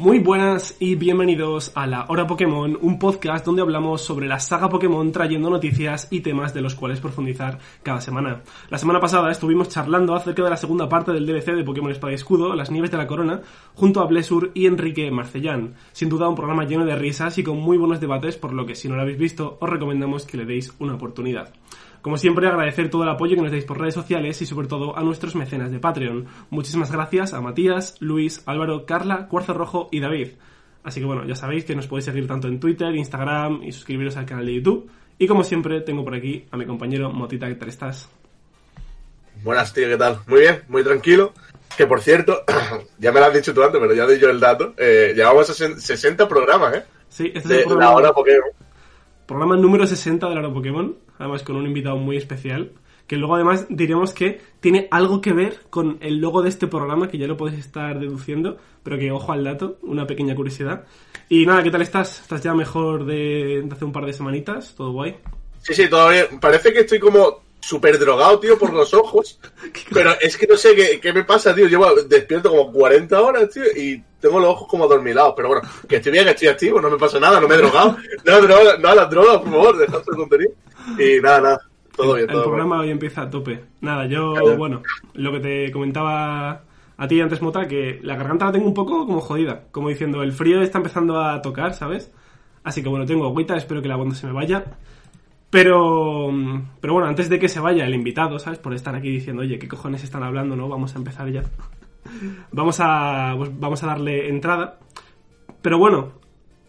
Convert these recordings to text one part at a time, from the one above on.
Muy buenas y bienvenidos a La Hora Pokémon, un podcast donde hablamos sobre la saga Pokémon trayendo noticias y temas de los cuales profundizar cada semana. La semana pasada estuvimos charlando acerca de la segunda parte del DLC de Pokémon Espada y Escudo, Las Nieves de la Corona, junto a Blessur y Enrique Marcellán. Sin duda un programa lleno de risas y con muy buenos debates, por lo que si no lo habéis visto os recomendamos que le deis una oportunidad. Como siempre, agradecer todo el apoyo que nos dais por redes sociales y sobre todo a nuestros mecenas de Patreon. Muchísimas gracias a Matías, Luis, Álvaro, Carla, Cuarzo Rojo y David. Así que bueno, ya sabéis que nos podéis seguir tanto en Twitter, Instagram y suscribiros al canal de YouTube. Y como siempre, tengo por aquí a mi compañero Motita, ¿qué tal estás? Buenas, tío, ¿qué tal? Muy bien, muy tranquilo. Que por cierto, ya me lo has dicho tú antes, pero ya doy yo el dato. Eh, llevamos 60 programas, ¿eh? Sí, este es De el programa, la hora Pokémon. Programa número 60 de Hora Pokémon, además con un invitado muy especial, que luego además diremos que tiene algo que ver con el logo de este programa, que ya lo podéis estar deduciendo, pero que ojo al dato, una pequeña curiosidad. Y nada, ¿qué tal estás? ¿Estás ya mejor de, de hace un par de semanitas? ¿Todo guay? Sí, sí, bien. Parece que estoy como súper drogado, tío, por los ojos. Pero es que no sé qué, qué me pasa, tío. Llevo despierto como 40 horas, tío, y tengo los ojos como adormilados. Pero bueno, que estoy bien, que estoy activo, no me pasa nada, no me he drogado. No, droga, no, las drogas, por favor, dejad de tontería. Y nada, nada. Todo bien, el todo programa hoy empieza a tope. Nada, yo, Claro. bueno, lo que te comentaba a ti antes, Mota, que la garganta la tengo un poco como jodida. Como diciendo, el frío está empezando a tocar, ¿sabes? Así que bueno, tengo agüita, espero que la no se me vaya. Pero, pero bueno, antes de que se vaya el invitado, ¿sabes? Por estar aquí diciendo, oye, ¿qué cojones están hablando, no? Vamos a empezar ya. Vamos a, pues, vamos a darle entrada. Pero bueno,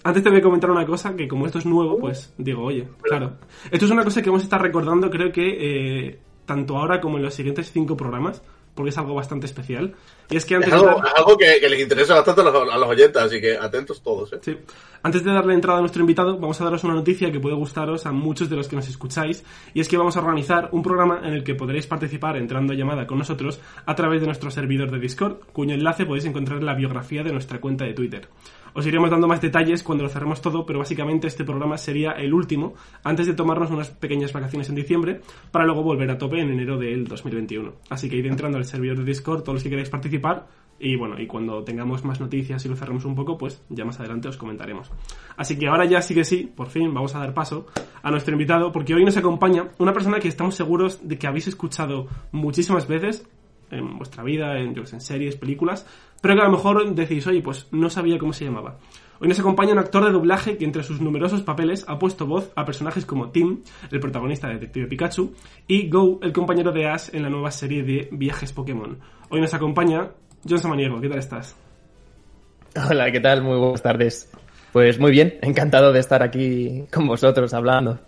antes te voy a comentar una cosa que como esto es nuevo, pues digo, oye, claro. Esto es una cosa que vamos a estar recordando, creo que eh, tanto ahora como en los siguientes cinco programas, porque es algo bastante especial. Y es que antes Es de algo, dar- es algo que, que les interesa bastante a los, a los oyentes, así que atentos todos, ¿eh? Sí. Antes de darle entrada a nuestro invitado, vamos a daros una noticia que puede gustaros a muchos de los que nos escucháis, y es que vamos a organizar un programa en el que podréis participar entrando a llamada con nosotros a través de nuestro servidor de Discord, cuyo enlace podéis encontrar en la biografía de nuestra cuenta de Twitter. Os iremos dando más detalles cuando lo cerremos todo, pero básicamente este programa sería el último antes de tomarnos unas pequeñas vacaciones en diciembre para luego volver a tope en enero del 2021. Así que id entrando al servidor de Discord todos los que queráis participar y bueno, y cuando tengamos más noticias y lo cerremos un poco, pues ya más adelante os comentaremos. Así que ahora ya sí que sí, por fin vamos a dar paso a nuestro invitado, porque hoy nos acompaña una persona que estamos seguros de que habéis escuchado muchísimas veces en vuestra vida, en, yo sé, en series, películas, pero que a lo mejor decís, oye, pues no sabía cómo se llamaba. Hoy nos acompaña un actor de doblaje que entre sus numerosos papeles ha puesto voz a personajes como Tim, el protagonista de Detective Pikachu, y Go, el compañero de Ash en la nueva serie de Viajes Pokémon. Hoy nos acompaña John Samaniego, ¿qué tal estás? Hola, ¿qué tal? Muy buenas tardes. Pues muy bien, encantado de estar aquí con vosotros hablando.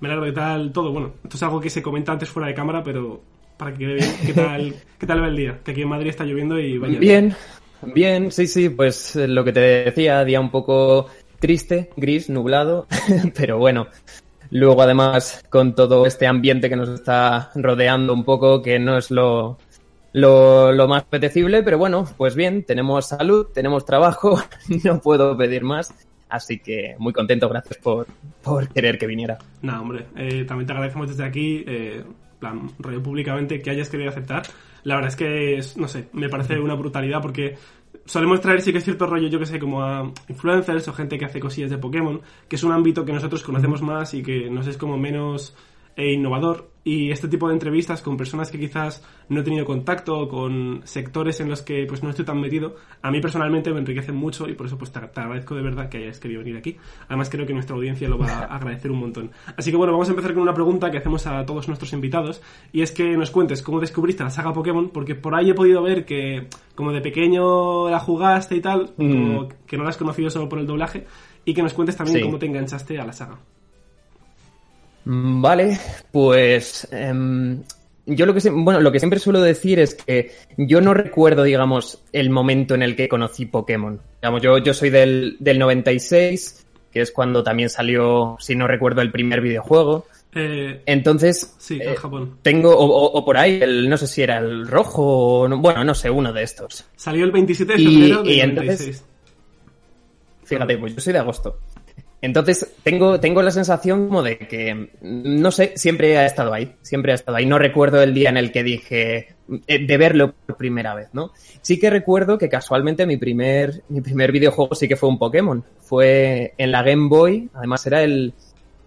Me alegro, ¿qué tal todo? Bueno, esto es algo que se comenta antes fuera de cámara, pero para que bien, ¿qué tal, ¿qué tal va el día? Que aquí en Madrid está lloviendo y vaya. Bien, bien, sí, sí, pues eh, lo que te decía, día un poco triste, gris, nublado, pero bueno. Luego además con todo este ambiente que nos está rodeando un poco, que no es lo, lo, lo más apetecible, pero bueno, pues bien, tenemos salud, tenemos trabajo, no puedo pedir más. Así que muy contento, gracias por, por querer que viniera. Nada, hombre, eh, también te agradecemos desde aquí, eh, plan, rollo públicamente, que hayas querido aceptar. La verdad es que, es, no sé, me parece una brutalidad porque solemos traer sí que es cierto rollo, yo que sé, como a influencers o gente que hace cosillas de Pokémon, que es un ámbito que nosotros conocemos más y que nos es como menos e innovador y este tipo de entrevistas con personas que quizás no he tenido contacto con sectores en los que pues no estoy tan metido a mí personalmente me enriquecen mucho y por eso pues te, agradezco de verdad que hayas querido venir aquí. Además creo que nuestra audiencia lo va a agradecer un montón. Así que bueno vamos a empezar con una pregunta que hacemos a todos nuestros invitados y es que nos cuentes cómo descubriste la saga Pokémon porque por ahí he podido ver que como de pequeño la jugaste y tal como que no la has conocido solo por el doblaje y que nos cuentes también Sí. cómo te enganchaste a la saga. Mm, Vale, pues em, yo lo que bueno, lo que siempre suelo decir es que yo no recuerdo, digamos, el momento en el que conocí Pokémon. Digamos, yo, yo soy del, del 96, que es cuando también salió, si no recuerdo, el primer videojuego. Eh, Entonces, sí, eh, en Japón. tengo, o, o- o por ahí, el, no sé si era el rojo, o no- bueno, no sé, uno de estos. Salió el 27 de y- febrero del y 96. entonces- Fíjate, pues yo soy de agosto. Entonces, tengo, tengo la sensación como de que, mm, no sé, siempre ha estado ahí, siempre ha estado ahí. No recuerdo el día en el que dije eh, de verlo por primera vez, ¿no? Sí que recuerdo que casualmente mi primer, mi primer videojuego sí que fue un Pokémon. Fue en la Game Boy, además era el,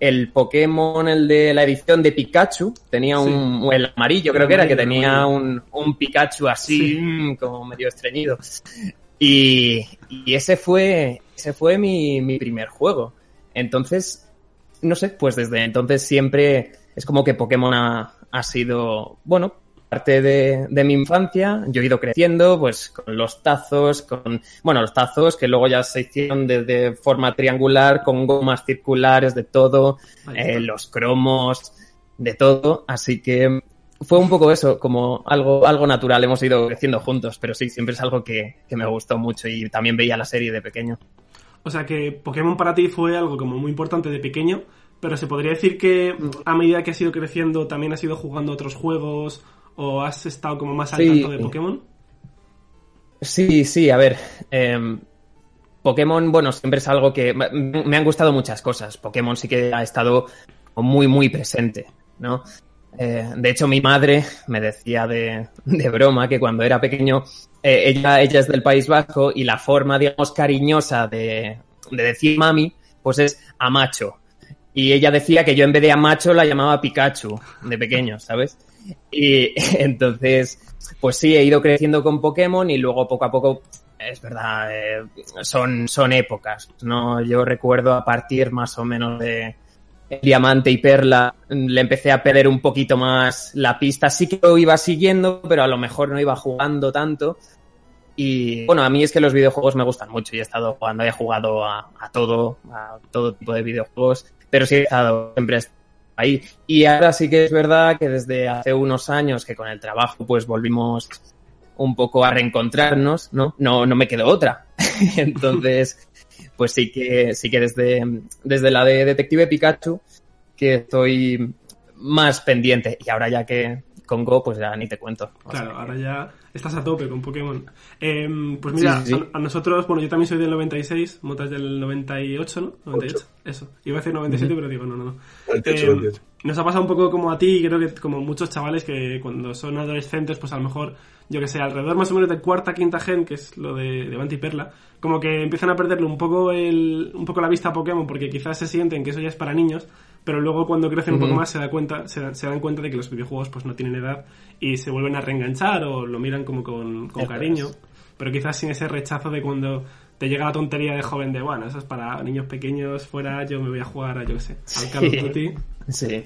el Pokémon, el de la edición de Pikachu. Tenía un, o el amarillo, creo que era, que tenía un, un Pikachu así, Sí. mm, como medio estreñido. Y, y ese fue, ese fue mi, mi primer juego. Entonces, no sé, pues desde entonces siempre es como que Pokémon ha, ha sido, bueno, parte de, de mi infancia. Yo he ido creciendo, pues con los tazos, con, bueno, los tazos que luego ya se hicieron de, de forma triangular, con gomas circulares, de todo, eh, los cromos, de todo. Así que fue un poco eso, como algo, algo natural. Hemos ido creciendo juntos, pero sí, siempre es algo que, que me gustó mucho y también veía la serie de pequeño. O sea que Pokémon para ti fue algo como muy importante de pequeño, pero se podría decir que a medida que has ido creciendo también has ido jugando otros juegos o has estado como más al Sí. tanto de Pokémon. Sí, sí, a ver. em, Pokémon, bueno, siempre es algo que me me han gustado muchas cosas. Pokémon sí que ha estado muy, muy presente, ¿no? Eh, de hecho, mi madre me decía de, broma que cuando era pequeño, eh, ella, ella es del País Vasco y la forma, digamos, cariñosa de, de decir mami, pues es Amacho. Y ella decía que yo en vez de Amacho la llamaba Pikachu de pequeño, ¿sabes? Y entonces, pues sí, he ido creciendo con Pokémon y luego poco a poco, es verdad, eh, son, son épocas, ¿no? Yo recuerdo a partir más o menos de Diamante y Perla, le empecé a perder un poquito más la pista. Sí que lo iba siguiendo, pero a lo mejor no iba jugando tanto. Y bueno, a mí es que los videojuegos me gustan mucho y he estado jugando, he jugado a, a todo, a todo tipo de videojuegos, pero sí he estado siempre ahí. Y ahora sí que es verdad que desde hace unos años que con el trabajo pues volvimos un poco a reencontrarnos, ¿no? No, no me quedó otra. Entonces, pues sí que, sí que desde, desde la de Detective Pikachu que estoy más pendiente. Y ahora ya que con Go, pues ya ni te cuento. O Claro, ahora ya estás a tope con Pokémon. Em, pues mira, Sí, sí, sí. A, a nosotros, bueno, yo también soy del 96, Motas del 98, ¿no? 98, Ocho. eso. Iba a decir 97, pero digo, no, no, no. 98, Em, 98. nos ha pasado un poco como a ti, y creo que como muchos chavales que cuando son adolescentes, pues a lo mejor, yo que sé, alrededor más o menos de cuarta, quinta gen, que es lo de y Perla, como que empiezan a perderle un poco el, un poco la vista a Pokémon, porque quizás se sienten que eso ya es para niños, pero luego cuando crecen un poco más se da cuenta, se, dan- se dan cuenta de que los videojuegos pues no tienen edad y se vuelven a reenganchar o lo miran como con, cariño, pero quizás sin ese rechazo de cuando te llega la tontería de joven de, bueno, eso es para niños pequeños, fuera, yo me voy a jugar a, yo qué sé, al Call of. Duty Sí.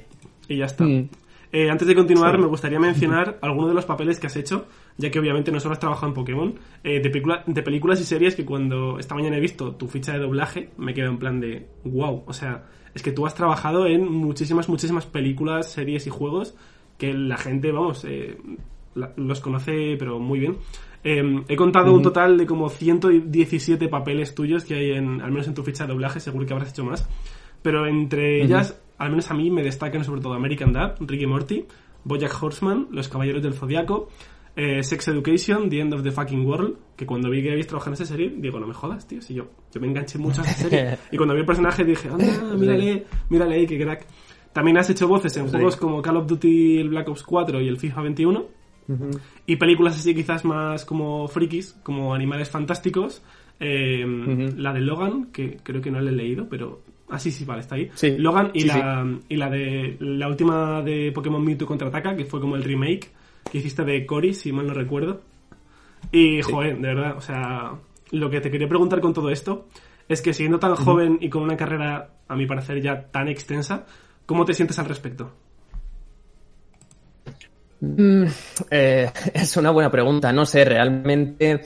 y ya está. Mm. Eh, antes de continuar, Sí. me gustaría mencionar algunos de los papeles que has hecho, ya que obviamente no solo has trabajado en Pokémon, eh, de, de películas y series que cuando esta mañana he visto tu ficha de doblaje, me quedo en plan de wow. O sea, es que tú has trabajado en muchísimas, muchísimas películas, series y juegos que la gente, vamos, eh, la- los conoce, pero muy bien. Eh, he contado un total de como 117 papeles tuyos que hay en, al menos en tu ficha de doblaje, seguro que habrás hecho más. Pero entre ellas, al menos a mí me destacan sobre todo American Dad, Ricky Morty, Bojack Horseman, Los Caballeros del Zodiaco, eh, Sex Education, The End of the Fucking World, que cuando vi que habéis trabajado en esa serie, digo, no me jodas, tío, si yo, yo me enganché mucho a esa serie. y cuando vi el personaje dije, anda, mírale, mírale ahí, qué crack. También has hecho voces en Sí. juegos como Call of Duty, el Black Ops 4 y el FIFA 21. Y películas así quizás más como frikis, como Animales Fantásticos. eh, Ujú. La de Logan, que creo que no la he leído, pero... Ah, sí, sí, vale, está ahí. Sí. Logan y, Sí, la, y la de la última de Pokémon Mewtwo Contraataca, que fue como el remake que hiciste de Cory, si mal no recuerdo. Y, joder, de verdad, o sea, lo que te quería preguntar con todo esto es que siendo tan joven y con una carrera, a mi parecer, ya tan extensa, ¿cómo te sientes al respecto? Mm, eh, es una buena pregunta. No sé, realmente.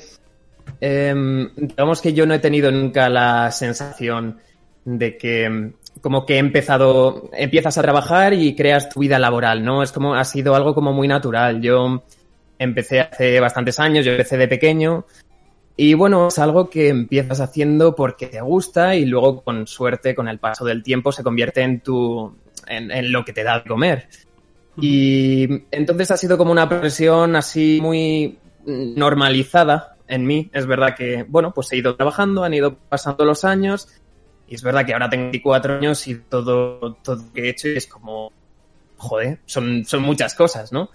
em, digamos que yo no he tenido nunca la sensación de que, como que he empezado, empiezas a trabajar y creas tu vida laboral, ¿no? Es como, ha sido algo como muy natural. Yo empecé hace bastantes años, yo empecé de pequeño. Y bueno, es algo que empiezas haciendo porque te gusta y luego con suerte, con el paso del tiempo, se convierte en tu, en, en lo que te da de comer. Y entonces ha sido como una presión así muy normalizada en mí. Es verdad que, bueno, pues he ido trabajando, han ido pasando los años y es verdad que ahora tengo 24 años y todo, todo lo que he hecho es como, joder, son, son muchas cosas, ¿no?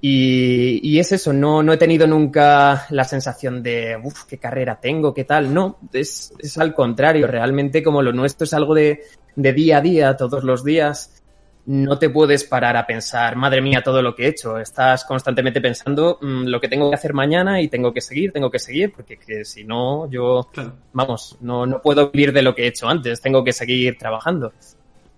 Y, y es eso, no, no he tenido nunca la sensación de, uff, qué carrera tengo, qué tal. No, es, es al contrario, realmente como lo nuestro es algo de, de día a día, todos los días no te puedes parar a pensar, madre mía, todo lo que he hecho. Estás constantemente pensando mmm, lo que tengo que hacer mañana y tengo que seguir, tengo que seguir, porque que si no, yo, Claro. vamos, no, no puedo vivir de lo que he hecho antes, tengo que seguir trabajando.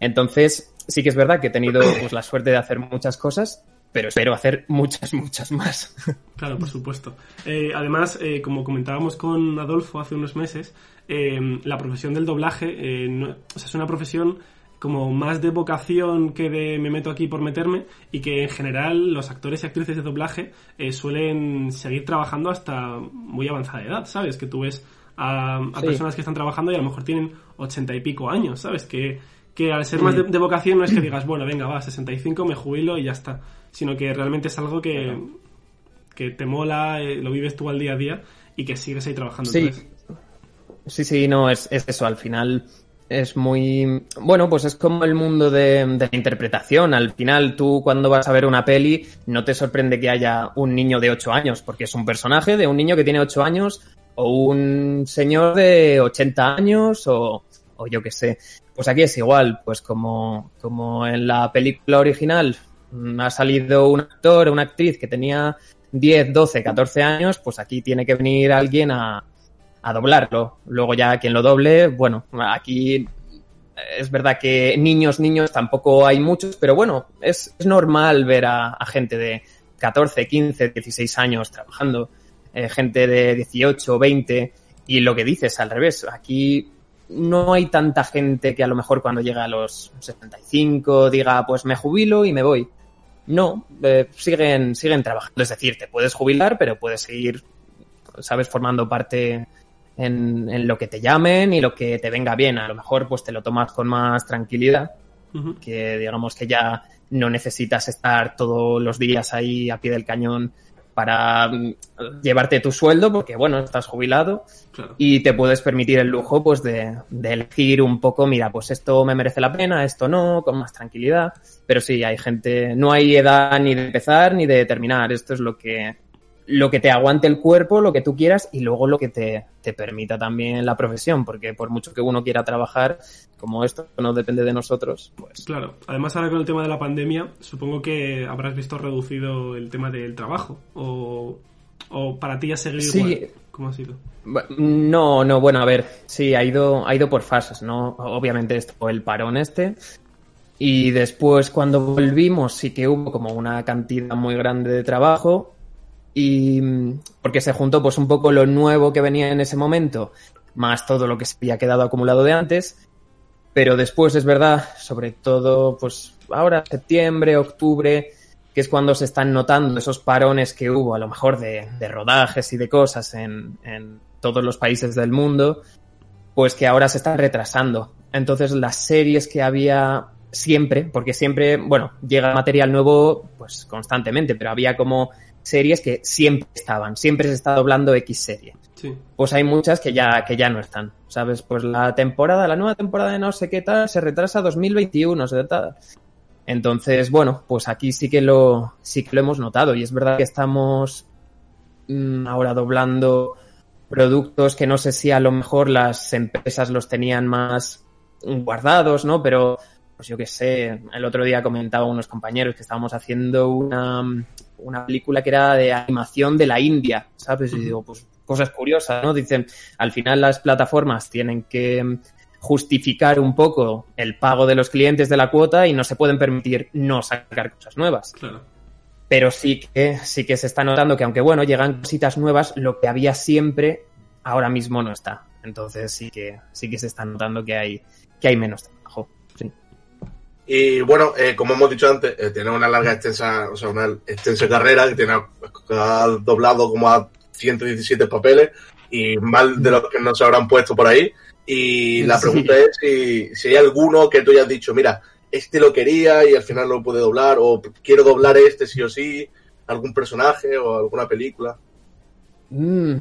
Entonces, sí que es verdad que he tenido pues, la suerte de hacer muchas cosas, pero espero hacer muchas, muchas más. Claro, por supuesto. Eh, además, eh, como comentábamos con Adolfo hace unos meses, eh, la profesión del doblaje eh, no- o sea, es una profesión como más de vocación que de me meto aquí por meterme y que en general los actores y actrices de doblaje eh, suelen seguir trabajando hasta muy avanzada edad, ¿sabes? Que tú ves a, a Sí. personas que están trabajando y a lo mejor tienen ochenta y pico años, ¿sabes? Que, que al ser más de, de vocación no es que digas, bueno, venga, va, 65, me jubilo y ya está, sino que realmente es algo que, que te mola, eh, lo vives tú al día a día y que sigues ahí trabajando. Sí. Sí, sí, no, es, es eso, al final es muy... Bueno, pues es como el mundo de, la interpretación. Al final tú cuando vas a ver una peli no te sorprende que haya un niño de 8 años, porque es un personaje de un niño que tiene 8 años o un señor de 80 años o, o yo qué sé. Pues aquí es igual, pues como, como en la película original mm, ha salido un actor o una actriz que tenía 10, 12, 14 años, pues aquí tiene que venir alguien a, a doblarlo. Luego ya quien lo doble, bueno, aquí es verdad que niños, niños tampoco hay muchos, pero bueno, es, normal ver a, a gente de 14, 15, 16 años trabajando, eh, gente de 18, 20, y lo que dices al revés, aquí no hay tanta gente que a lo mejor cuando llega a los 75 diga, pues me jubilo y me voy. No, eh, siguen, siguen trabajando. Es decir, te puedes jubilar, pero puedes seguir, sabes, formando parte en, en lo que te llamen y lo que te venga bien. A lo mejor pues te lo tomas con más tranquilidad, que digamos que ya no necesitas estar todos los días ahí a pie del cañón para mm, llevarte tu sueldo, porque bueno, estás jubilado Claro. y te puedes permitir el lujo pues de, de elegir un poco, mira, pues esto me merece la pena, esto no, con más tranquilidad. Pero sí, hay gente, no hay edad ni de empezar ni de terminar. Esto es lo que, lo que te aguante el cuerpo, lo que tú quieras y luego lo que te, te permita también la profesión, porque por mucho que uno quiera trabajar, como esto no depende de nosotros, pues Claro. Además, ahora con el tema de la pandemia, supongo que habrás visto reducido el tema del trabajo. O, o para ti ha seguido Sí. igual. ¿Cómo ha sido? No, no, bueno, a ver, sí, ha ido, ha ido por fases, ¿no? Obviamente esto, el parón este. Y después cuando volvimos sí que hubo como una cantidad muy grande de trabajo. Y porque se juntó pues un poco lo nuevo que venía en ese momento, más todo lo que se había quedado acumulado de antes. Pero después es verdad, sobre todo pues ahora septiembre, octubre, que es cuando se están notando esos parones que hubo, a lo mejor de, de rodajes y de cosas en, en todos los países del mundo, pues que ahora se están retrasando. Entonces las series que había siempre, porque siempre, bueno, llega material nuevo pues constantemente, pero había como series que siempre estaban, siempre se está doblando X serie. Sí. Pues hay muchas que ya, que ya no están, ¿sabes? Pues la temporada, la nueva temporada de no sé qué tal, se retrasa a 2021, se tal. Entonces, bueno, pues aquí sí que lo, sí que lo hemos notado y es verdad que estamos mm, ahora doblando productos que no sé si a lo mejor las empresas los tenían más guardados, ¿no? Pero, pues yo qué sé, el otro día comentaba unos compañeros que estábamos haciendo una, una película que era de animación de la India, ¿sabes? Y digo, pues cosas curiosas, ¿no? Dicen, al final las plataformas tienen que justificar un poco el pago de los clientes de la cuota y no se pueden permitir no sacar cosas nuevas. Claro. Pero sí que, sí que se está notando que aunque bueno, llegan cositas nuevas, lo que había siempre ahora mismo no está. Entonces sí que, sí que se está notando que hay, que hay menos. Y bueno, eh, como hemos dicho antes, eh, tiene una larga, extensa, o sea, una extensa carrera que tiene ha doblado como a 117 papeles y mal de los que no se habrán puesto por ahí. Y la pregunta es si, si hay alguno que tú hayas dicho, mira, este lo quería y al final lo pude doblar, o quiero doblar este sí o sí, algún personaje o alguna película. Mm.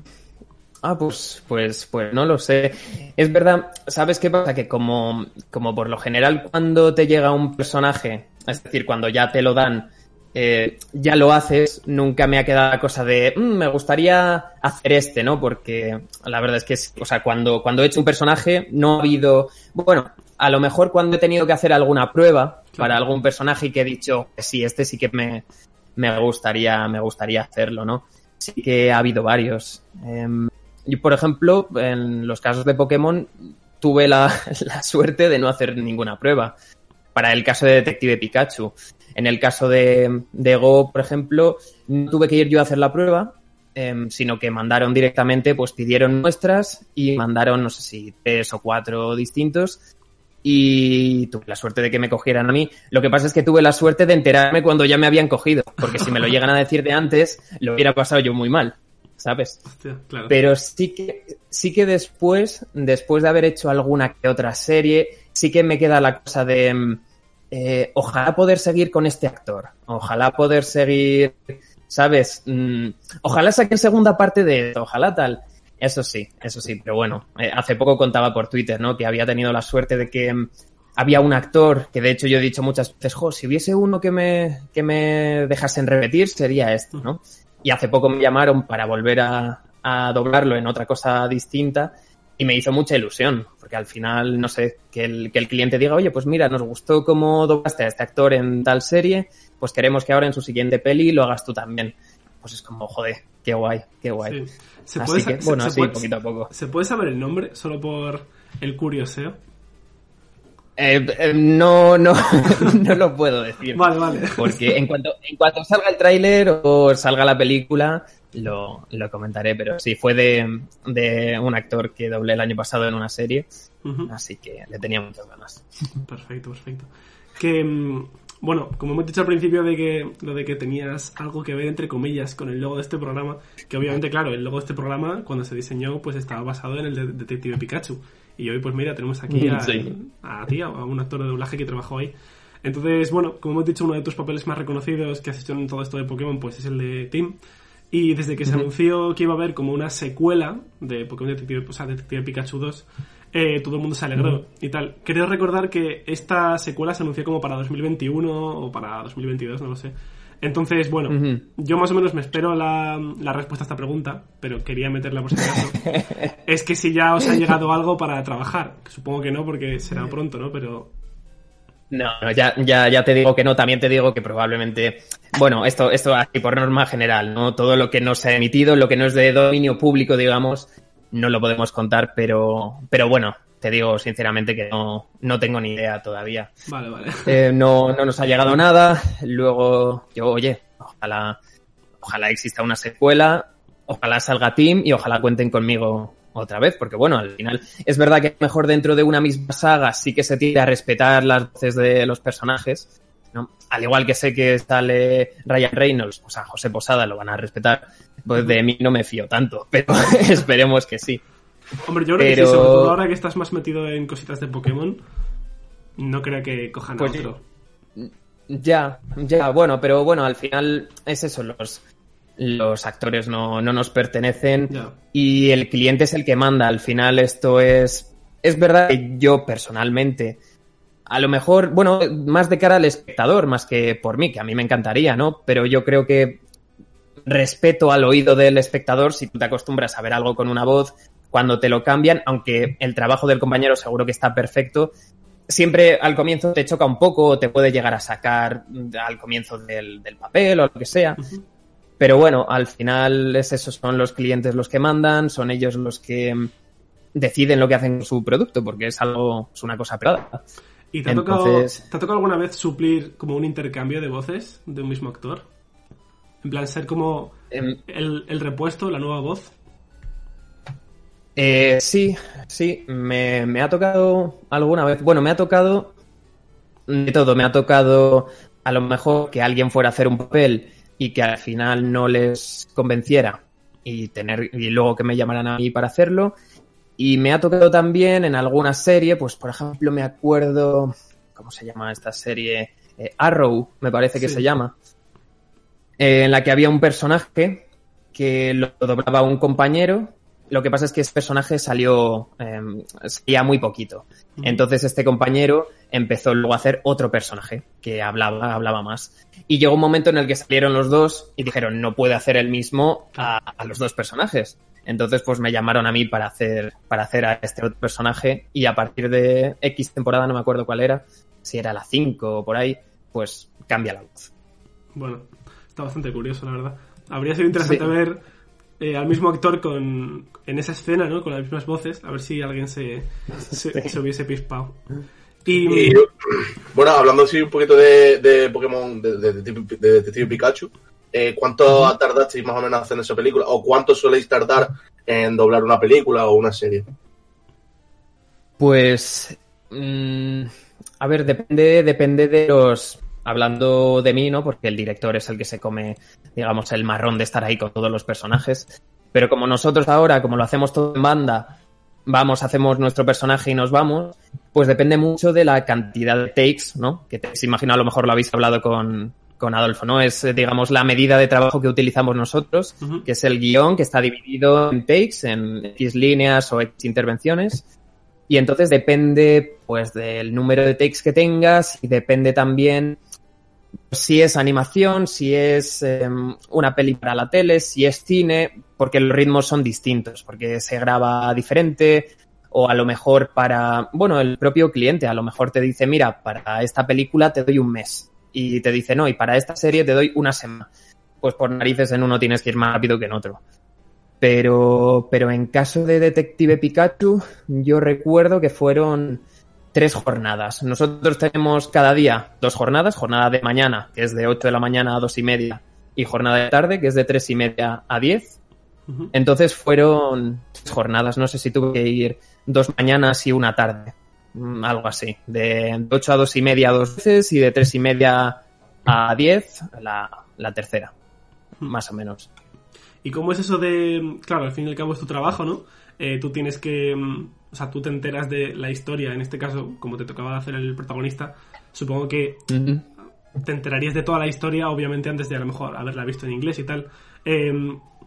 Ah, pues, pues, pues no lo sé. Es verdad, ¿sabes qué pasa? Que como, como por lo general cuando te llega un personaje, es decir, cuando ya te lo dan, eh, ya lo haces, nunca me ha quedado la cosa de, mm, me gustaría hacer este, ¿no? Porque la verdad es que, o sea, cuando, cuando he hecho un personaje, no ha habido, bueno, a lo mejor cuando he tenido que hacer alguna prueba para algún personaje y que he dicho, sí, este sí que me, me gustaría, me gustaría hacerlo, ¿no? Sí que ha habido varios. Eh, y por ejemplo, en los casos de Pokémon, tuve la, suerte de no hacer ninguna prueba. Para el caso de Detective Pikachu. En el caso de, de Go, por ejemplo, no tuve que ir yo a hacer la prueba, eh, sino que mandaron directamente, pues pidieron muestras y mandaron, no sé si tres o cuatro distintos. Y tuve la suerte de que me cogieran a mí. Lo que pasa es que tuve la suerte de enterarme cuando ya me habían cogido, porque si me lo llegan a decir de antes, lo hubiera pasado yo muy mal. ¿Sabes? Hostia, claro. Pero sí que, sí que después, después de haber hecho alguna que otra serie, sí que me queda la cosa de eh, ojalá poder seguir con este actor, ojalá poder seguir, ¿sabes? Mm, ojalá saquen segunda parte de esto, ojalá tal. Eso sí, eso sí, pero bueno, eh, hace poco contaba por Twitter, ¿no? Que había tenido la suerte de que mm, había un actor que de hecho yo he dicho muchas veces, jo, si hubiese uno que me, que me dejasen repetir sería este, ¿no? Y hace poco me llamaron para volver a, a, doblarlo en otra cosa distinta y me hizo mucha ilusión, porque al final, no sé, que el, que el cliente diga, oye, pues mira, nos gustó cómo doblaste a este actor en tal serie, pues queremos que ahora en su siguiente peli lo hagas tú también. Pues es como, joder, qué guay, qué guay. Sí. ¿Se puede, así que, bueno, se, así, puede, poquito a poco. ¿Se puede saber el nombre solo por el curioseo? Eh, eh, no, no, no lo puedo decir. Vale, vale. Porque en cuanto, en cuanto salga el tráiler o salga la película, lo, lo, comentaré. Pero sí, fue de, de, un actor que doblé el año pasado en una serie. Uh -huh. Así que le tenía muchas ganas. Perfecto, perfecto. Que, mm, bueno, como hemos dicho al principio de que lo de que tenías algo que ver, entre comillas, con el logo de este programa, que obviamente, claro, el logo de este programa, cuando se diseñó, pues estaba basado en el de Detective Pikachu. Y hoy, pues mira, tenemos aquí a, sí. a ti, a un actor de doblaje que trabajó ahí. Entonces, bueno, como hemos dicho, uno de tus papeles más reconocidos que has hecho en todo esto de Pokémon, pues es el de Tim. Y desde que se uh -huh. anunció que iba a haber como una secuela de Pokémon Detective, o sea, Detective Pikachu 2, eh, todo el mundo se alegró uh -huh. y tal. Creo recordar que esta secuela se anunció como para 2021 o para 2022, no lo sé. Entonces, bueno, uh -huh. yo más o menos me espero la, la, respuesta a esta pregunta, pero quería meterla por si acaso. es que si ya os ha llegado algo para trabajar, que supongo que no, porque será pronto, ¿no? Pero. No, no ya, ya, ya te digo que no, también te digo que probablemente, bueno, esto, esto así por norma general, ¿no? Todo lo que no se ha emitido, lo que no es de dominio público, digamos, no lo podemos contar, pero, pero bueno, te digo sinceramente que no, no tengo ni idea todavía. Vale, vale. Eh, no, no nos ha llegado nada. Luego, yo, oye, ojalá, ojalá exista una secuela, ojalá salga Team y ojalá cuenten conmigo otra vez, porque bueno, al final es verdad que mejor dentro de una misma saga sí que se tiende a respetar las voces de los personajes, ¿no? Al igual que sé que sale Ryan Reynolds, o sea, José Posada lo van a respetar, pues de mí no me fío tanto, pero esperemos que sí. Hombre, yo creo Pero... que sí, sobre todo ahora que estás más metido en cositas de Pokémon, no creo que cojan pues, a otro. Ya, ya, bueno, pero bueno, al final es eso, los, los actores no, no nos pertenecen ya. y el cliente es el que manda. Al final esto es... Es verdad que yo personalmente, a lo mejor, bueno, más de cara al espectador, más que por mí, que a mí me encantaría, ¿no? Pero yo creo que respeto al oído del espectador si tú te acostumbras a ver algo con una voz cuando te lo cambian, aunque el trabajo del compañero seguro que está perfecto, siempre al comienzo te choca un poco, te puede llegar a sacar al comienzo del, del papel o lo que sea. Uh -huh. Pero bueno, al final es eso, son los clientes los que mandan, son ellos los que deciden lo que hacen con su producto, porque es algo, es una cosa pelada. ¿Y te ha, Entonces... tocado, te ha tocado alguna vez suplir como un intercambio de voces de un mismo actor? En plan, ser como em, el, el repuesto, la nueva voz. Eh, sí, sí, me, me, ha tocado alguna vez. Bueno, me ha tocado de todo. Me ha tocado a lo mejor que alguien fuera a hacer un papel y que al final no les convenciera y tener y luego que me llamaran a mí para hacerlo. Y me ha tocado también en alguna serie, pues por ejemplo me acuerdo, ¿cómo se llama esta serie? Eh, Arrow, me parece que Sí. se llama, eh, en la que había un personaje que lo doblaba un compañero. Lo que pasa es que ese personaje salió, eh, salía muy poquito. Entonces este compañero empezó luego a hacer otro personaje que hablaba, hablaba más. Y llegó un momento en el que salieron los dos y dijeron, no puede hacer el mismo a, a los dos personajes. Entonces pues me llamaron a mí para hacer, para hacer a este otro personaje y a partir de X temporada, no me acuerdo cuál era, si era la 5 o por ahí, pues cambia la voz. Bueno, está bastante curioso, la verdad. Habría sido interesante Sí. ver eh, al mismo actor con en esa escena, ¿no? Con las mismas voces, a ver si alguien se, se, se hubiese pispado. Y, Y, bueno, hablando así un poquito de, de Pokémon, de, de, de- Detective Pikachu, eh, ¿cuánto tardasteis más o menos en hacer esa película? ¿O cuánto soléis tardar en doblar una película o una serie? Pues, mm, a ver, depende, depende de los, hablando de mí, ¿no? Porque el director es el que se come, digamos, el marrón de estar ahí con todos los personajes. Pero como nosotros ahora, como lo hacemos todo en banda, vamos, hacemos nuestro personaje y nos vamos, pues depende mucho de la cantidad de takes, ¿no? Que te imagino a lo mejor lo habéis hablado con, con Adolfo, ¿no? Es, eh, digamos, la medida de trabajo que utilizamos nosotros, que es el guion que está dividido en takes, en X líneas o X intervenciones. Y entonces depende, pues, del número de takes que tengas y depende también si es animación, si es eh, una peli para la tele, si es cine, porque los ritmos son distintos, porque se graba diferente o a lo mejor para, bueno, el propio cliente a lo mejor te dice, mira, para esta película te doy un mes y te dice, no, y para esta serie te doy una semana. Pues por narices en uno tienes que ir más rápido que en otro. Pero, pero en caso de Detective Pikachu, yo recuerdo que fueron tres jornadas. Nosotros tenemos cada día dos jornadas, jornada de mañana, que es de 8 de la mañana a dos y media, y jornada de tarde, que es de tres y media a 10. Ujú. Entonces fueron tres jornadas, no sé si tuve que ir dos mañanas y una tarde, Mm, algo así, de 8 a dos y media dos veces y de tres y media a 10 la, la tercera, más o menos. ¿Y cómo es eso de, claro, al fin y al cabo es tu trabajo, ¿no? Eh, tú tienes que, mm, o sea, tú te enteras de la historia, en este caso, como te tocaba hacer el protagonista, supongo que te enterarías de toda la historia, obviamente, antes de a lo mejor haberla visto en inglés y tal. Eh,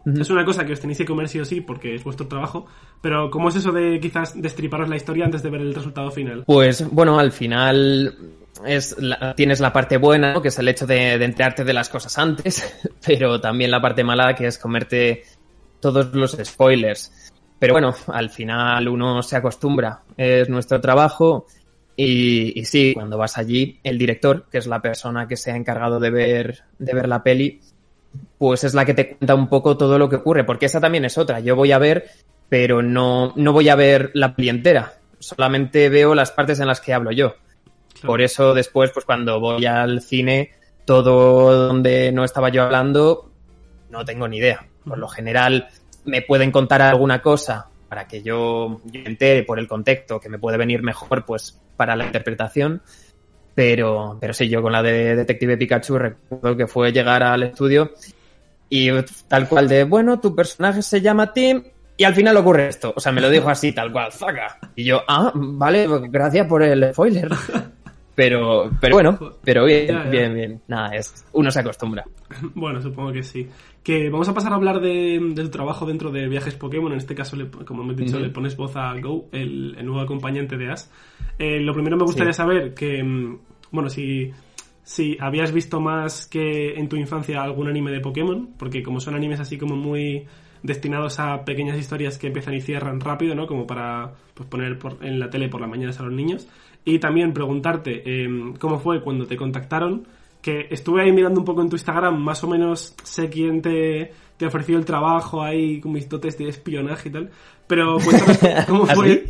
Es una cosa que os tenéis que comer sí o sí, porque es vuestro trabajo, pero ¿cómo es eso de quizás destriparos la historia antes de ver el resultado final? Pues bueno, al final es la- tienes la parte buena, ¿no? que es el hecho de, de enterarte de las cosas antes, pero también la parte mala que es comerte todos los spoilers. Pero bueno, al final uno se acostumbra, es nuestro trabajo y, y sí, cuando vas allí, el director, que es la persona que se ha encargado de ver, de ver la peli, pues es la que te cuenta un poco todo lo que ocurre, porque esa también es otra. Yo voy a ver, pero no, no voy a ver la peli entera, solamente veo las partes en las que hablo yo. Por eso después, pues cuando voy al cine, todo donde no estaba yo hablando, no tengo ni idea. Por lo general, me pueden contar alguna cosa para que yo, entere por el contexto, que me puede venir mejor, pues, para la interpretación. Pero, pero sí, yo con la de Detective Pikachu recuerdo que fue llegar al estudio y tal cual de, bueno, tu personaje se llama Tim y al final ocurre esto. O sea, me lo dijo así, tal cual, zaca. Y yo, ah, vale, gracias por el spoiler. Pero, pero bueno, pero bien, Ya, ya. bien, bien. Nada, es, uno se acostumbra. Bueno, supongo que sí. Que vamos a pasar a hablar de, de tu trabajo dentro de Viajes Pokémon. En este caso, le- como hemos dicho, le pones voz a Go, el, el nuevo acompañante de Ash. Eh, lo primero me gustaría Sí. saber que, mm, bueno, si, si habías visto más que en tu infancia algún anime de Pokémon, porque como son animes así como muy destinados a pequeñas historias que empiezan y cierran rápido, ¿no? Como para pues, poner por- en la tele por las mañanas a los niños. Y también preguntarte eh, cómo fue cuando te contactaron, que estuve ahí mirando un poco en tu Instagram, más o menos sé quién te, te ofreció el trabajo ahí con mis dotes de espionaje y tal, pero cuéntanos cómo ¿Ah, fue,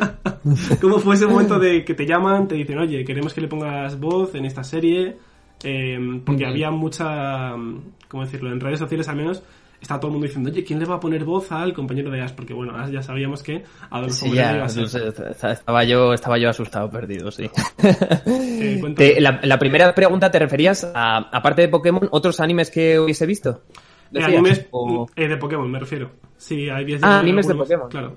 cómo fue ese momento de que te llaman, te dicen, oye, queremos que le pongas voz en esta serie, eh, porque había mucha, ¿cómo decirlo?, en redes sociales al menos, estaba todo el mundo diciendo, oye, ¿quién le va a poner voz al compañero de Ash? Porque bueno, Ash ya sabíamos que Adolfo Sí, ya, iba a ser. sé, estaba yo, estaba yo asustado, perdido, sí. Eh. Te- la, la primera pregunta te referías a, aparte de Pokémon, otros animes que hubiese visto. Eh, animes O- eh, de Pokémon, me refiero. Sí, hay vías Ah, animes de Pokémon. Claro.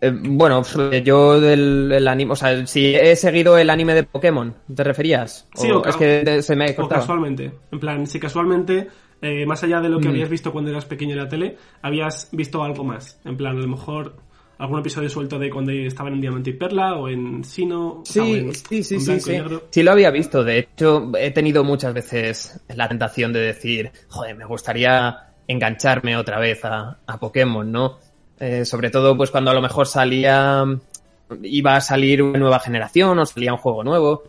Eh, bueno, yo del el anime, o sea, si he seguido el anime de Pokémon, ¿te referías? Sí, o es que se me O casualmente. En plan, si casualmente, eh, más allá de lo que Mm. habías visto cuando eras pequeño en la tele, habías visto algo más. En plan, a lo mejor algún episodio suelto de cuando estaban en Diamante y Perla o en Sino. o Sí, en- sí, sí, sí, sí. Sí lo había visto. De hecho, he tenido muchas veces la tentación de decir, joder, me gustaría engancharme otra vez a, a Pokémon, ¿no? Eh, sobre todo, pues cuando a lo mejor salía, iba a salir una nueva generación o salía un juego nuevo.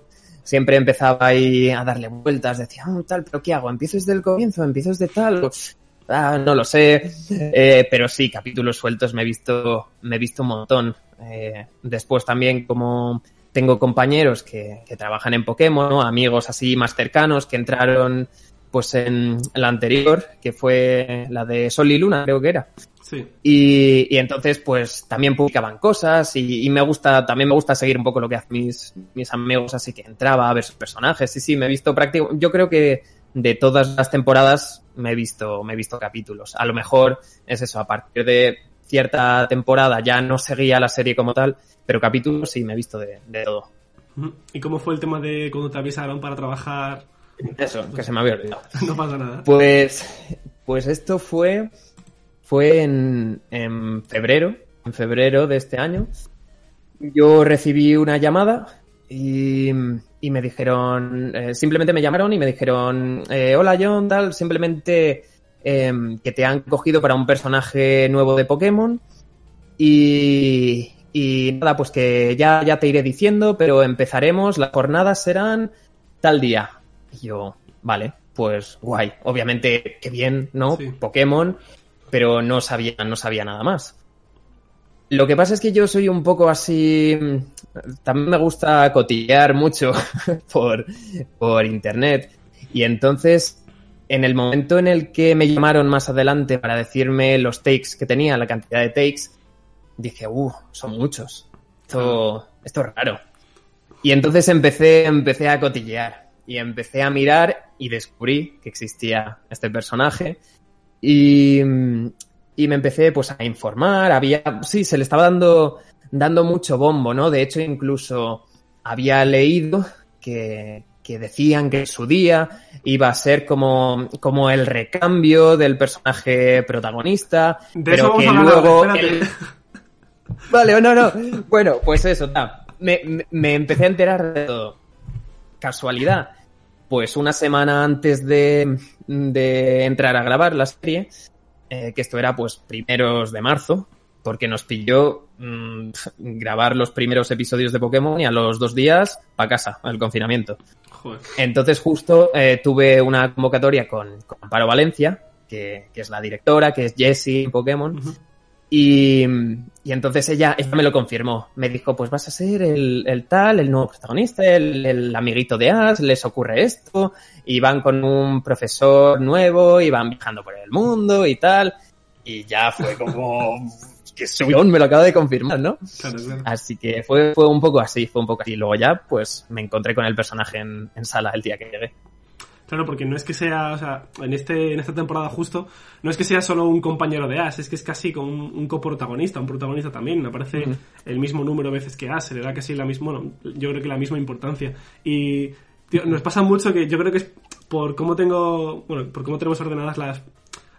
Siempre empezaba ahí a darle vueltas, decía, ah, tal, pero ¿qué hago? ¿Empiezo desde el comienzo? ¿Empiezo desde tal? Ah, no lo sé. Eh, pero sí, capítulos sueltos me he visto, me he visto un montón. Eh, después también como tengo compañeros que, que trabajan en Pokémon, amigos así más cercanos que entraron pues en la anterior, que fue la de Sol y Luna, creo que era. Sí. Y, y entonces, pues también publicaban cosas y, y me gusta, también me gusta seguir un poco lo que hacen mis, mis amigos, así que entraba a ver sus personajes. Sí, sí, me he visto práctico. Yo creo que de todas las temporadas me he visto, me he visto capítulos. A lo mejor es eso, a partir de cierta temporada ya no seguía la serie como tal, pero capítulos sí me he visto de, de todo. ¿Y cómo fue el tema de cuando te avisaron para trabajar? Eso, que se me había olvidado. No pasa nada. Pues, pues esto fue, fue en, en febrero, en febrero de este año. Yo recibí una llamada y, y me dijeron, eh, simplemente me llamaron y me dijeron, eh, hola John, tal, simplemente eh, que te han cogido para un personaje nuevo de Pokémon y, y nada, pues que ya, ya te iré diciendo, pero empezaremos, las jornadas serán tal día. Y yo, vale, pues guay. Obviamente, qué bien, ¿no? Sí. Pokémon, pero no sabía, no sabía nada más. Lo que pasa es que yo soy un poco así. También me gusta cotillear mucho por, por internet. Y entonces, en el momento en el que me llamaron más adelante para decirme los takes que tenía, la cantidad de takes, dije, uh, son muchos. Esto, esto es raro. Y entonces empecé, empecé a cotillear y empecé a mirar y descubrí que existía este personaje y, y me empecé pues a informar, había, sí, se le estaba dando, dando mucho bombo, ¿no? De hecho, incluso había leído que, que decían que en su día iba a ser como, como el recambio del personaje protagonista, De pero que a hablar luego el- Vale, no, no. Bueno, pues eso, ta. Me, me- me empecé a enterar de todo. Casualidad. Pues una semana antes de, de entrar a grabar la serie, eh, que esto era pues primeros de marzo, porque nos pilló mm, grabar los primeros episodios de Pokémon y a los dos días para casa, al confinamiento. Joder. Entonces justo eh, tuve una convocatoria con, con Amparo Valencia, que, que es la directora, que es Jessie en Pokémon, y, y entonces ella, ella me lo confirmó. Me dijo, pues vas a ser el, el tal, el nuevo protagonista, el, el amiguito de Ash, les ocurre esto, y van con un profesor nuevo, y van viajando por el mundo y tal. Y ya fue como, que subidón, me lo acaba de confirmar, ¿no? Claro, claro. Así que fue, fue un poco así, fue un poco así. Luego ya, pues me encontré con el personaje en, en sala el día que llegué. Claro, porque no es que sea, o sea, en, este, en esta temporada justo, no es que sea solo un compañero de Ash, es que es casi como un, un coprotagonista, un protagonista también. Aparece Ujú. el mismo número de veces que Ash, se le da casi la misma, bueno, yo creo que la misma importancia. Y tío, nos pasa mucho que yo creo que es por cómo tengo, bueno, por cómo tenemos ordenadas las,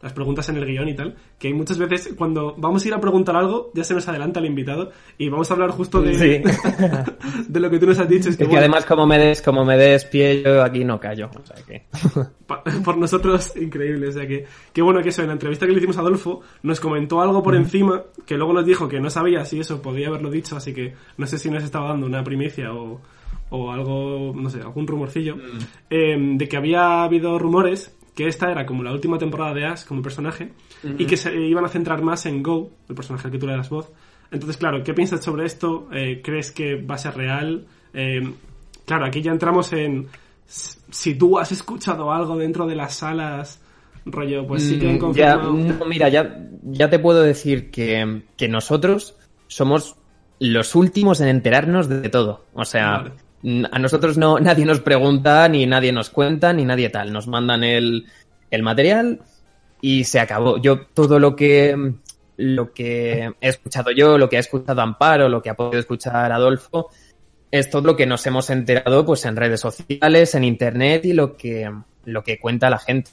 las preguntas en el guion y tal, que hay muchas veces cuando vamos a ir a preguntar algo, ya se nos adelanta el invitado y vamos a hablar justo de, Sí. de lo que tú nos has dicho. Es que, Es que bueno, además como me des, como me des pie, yo aquí no callo. O sea que... pa- por nosotros increíble. O sea que, qué bueno que eso, en la entrevista que le hicimos a Adolfo, nos comentó algo por encima que luego nos dijo que no sabía si eso podía haberlo dicho, así que no sé si nos estaba dando una primicia o, o algo, no sé, algún rumorcillo, eh, de que había habido rumores que esta era como la última temporada de Ash como personaje y que se iban a centrar más en Go, el personaje al que tú le das voz. Entonces, claro, ¿qué piensas sobre esto? Eh, ¿Crees que va a ser real? Eh, claro, aquí ya entramos en si tú has escuchado algo dentro de las salas Rollo, pues sí que han Mm, ya, confirmado. no, mira, ya, ya te puedo decir que, que nosotros somos los últimos en enterarnos de todo. O sea, Vale. A nosotros no, nadie nos pregunta, ni nadie nos cuenta, ni nadie tal. Nos mandan el, el material y se acabó. Yo todo lo que lo que he escuchado yo, lo que ha escuchado Amparo, lo que ha podido escuchar Adolfo, es todo lo que nos hemos enterado pues en redes sociales, en internet y lo que, lo que cuenta la gente.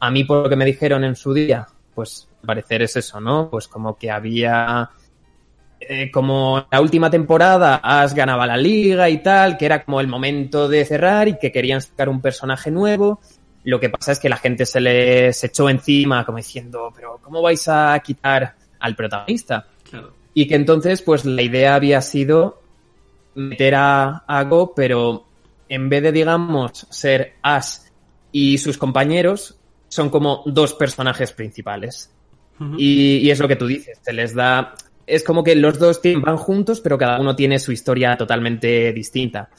A mí, por lo que me dijeron en su día, pues parecer es eso, ¿no? Pues como que había. Eh, como la última temporada Ash ganaba la liga y tal, que era como el momento de cerrar y que querían sacar un personaje nuevo. Lo que pasa es que la gente se les echó encima como diciendo, pero ¿cómo vais a quitar al protagonista? Claro. Y que entonces, pues la idea había sido meter a, a Go, pero en vez de, digamos, ser Ash y sus compañeros, son como dos personajes principales. Y, y es lo que tú dices, se les da... Es como que los dos van juntos, pero cada uno tiene su historia totalmente distinta.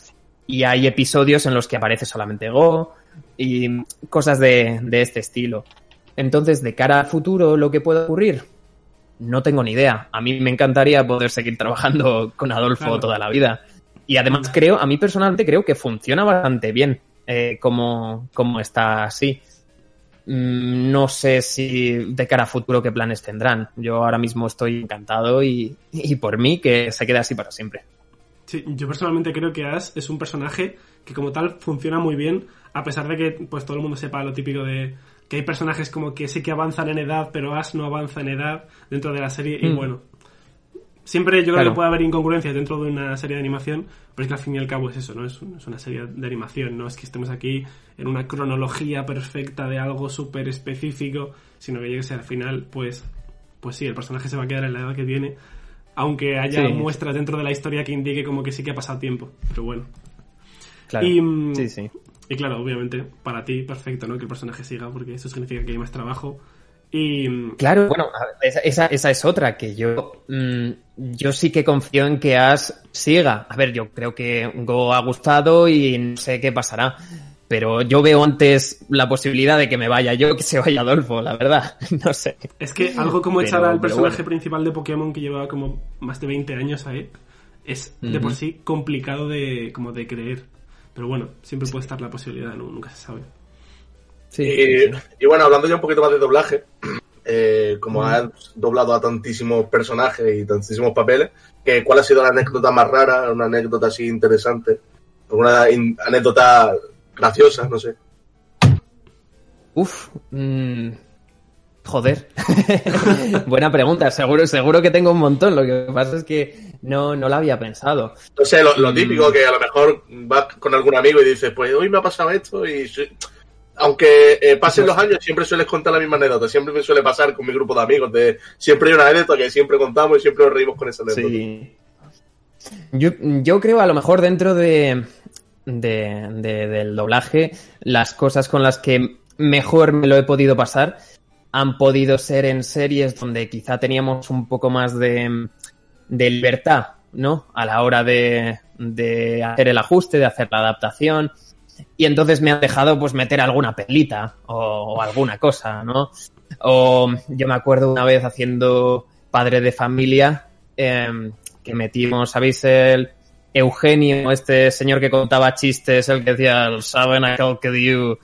Y hay episodios en los que aparece solamente Go y cosas de, de este estilo. Entonces, de cara al futuro, lo que puede ocurrir, no tengo ni idea. A mí me encantaría poder seguir trabajando con Adolfo Claro. toda la vida. Y además creo, a mí personalmente creo que funciona bastante bien eh, como, como está así. Mm, No sé si de cara a futuro qué planes tendrán. Yo ahora mismo estoy encantado y, y por mí que se quede así para siempre. Sí, yo personalmente creo que Ash es un personaje que como tal funciona muy bien, a pesar de que pues todo el mundo sepa lo típico de que hay personajes como que sí que avanzan en edad, pero Ash no avanza en edad dentro de la serie y Mm. bueno. Siempre yo creo Claro. que puede haber incongruencias dentro de una serie de animación, pero es que al fin y al cabo es eso, ¿no? Es, un- es una serie de animación, no es que estemos aquí en una cronología perfecta de algo súper específico, sino que yo que sé, al final, pues, pues sí, el personaje se va a quedar en la edad que tiene, aunque haya Sí. muestras dentro de la historia que indique como que sí que ha pasado tiempo, pero bueno. Claro. Y, sí, sí. Y claro, obviamente, para ti, perfecto, ¿no? Que el personaje siga, porque eso significa que hay más trabajo. Y Claro, bueno, esa, esa, esa es otra, que yo, mm, yo sí que confío en que Ash siga. A ver, yo creo que Go ha gustado y no sé qué pasará. Pero yo veo antes la posibilidad de que me vaya yo que se vaya Adolfo, la verdad. No sé. es que algo como Pero- echar al pero personaje bueno. principal de Pokémon que llevaba como más de 20 años ahí, es de por sí complicado de, como de creer. Pero bueno, siempre puede estar la posibilidad, ¿no? nunca se sabe. Sí, y, sí, sí. y bueno, hablando ya un poquito más de doblaje, eh, como has doblado a tantísimos personajes y tantísimos papeles, que ¿cuál ha sido la anécdota más rara, una anécdota así interesante? Una in- anécdota graciosa, no sé. Uf, mm, joder. Buena pregunta. Seguro, seguro que tengo un montón. Lo que pasa es que no, no la había pensado. No sé, lo, lo Mm. típico que a lo mejor vas con algún amigo y dices, pues hoy me ha pasado esto y... Aunque eh, pasen los años, siempre sueles contar la misma anécdota. Siempre me suele pasar con mi grupo de amigos. De, siempre hay una anécdota que siempre contamos y siempre nos reímos con esa anécdota. Sí. Yo, yo creo a lo mejor dentro de, de- de- del doblaje, las cosas con las que mejor me lo he podido pasar han podido ser en series donde quizá teníamos un poco más de, de libertad, ¿no? A la hora de, de hacer el ajuste, de hacer la adaptación. Y entonces me han dejado pues meter alguna pelita o, alguna cosa, ¿no? O yo me acuerdo una vez haciendo padre de familia em, que metimos, ¿sabéis? El Eugenio, este señor que contaba chistes, el que decía, saben can kill you.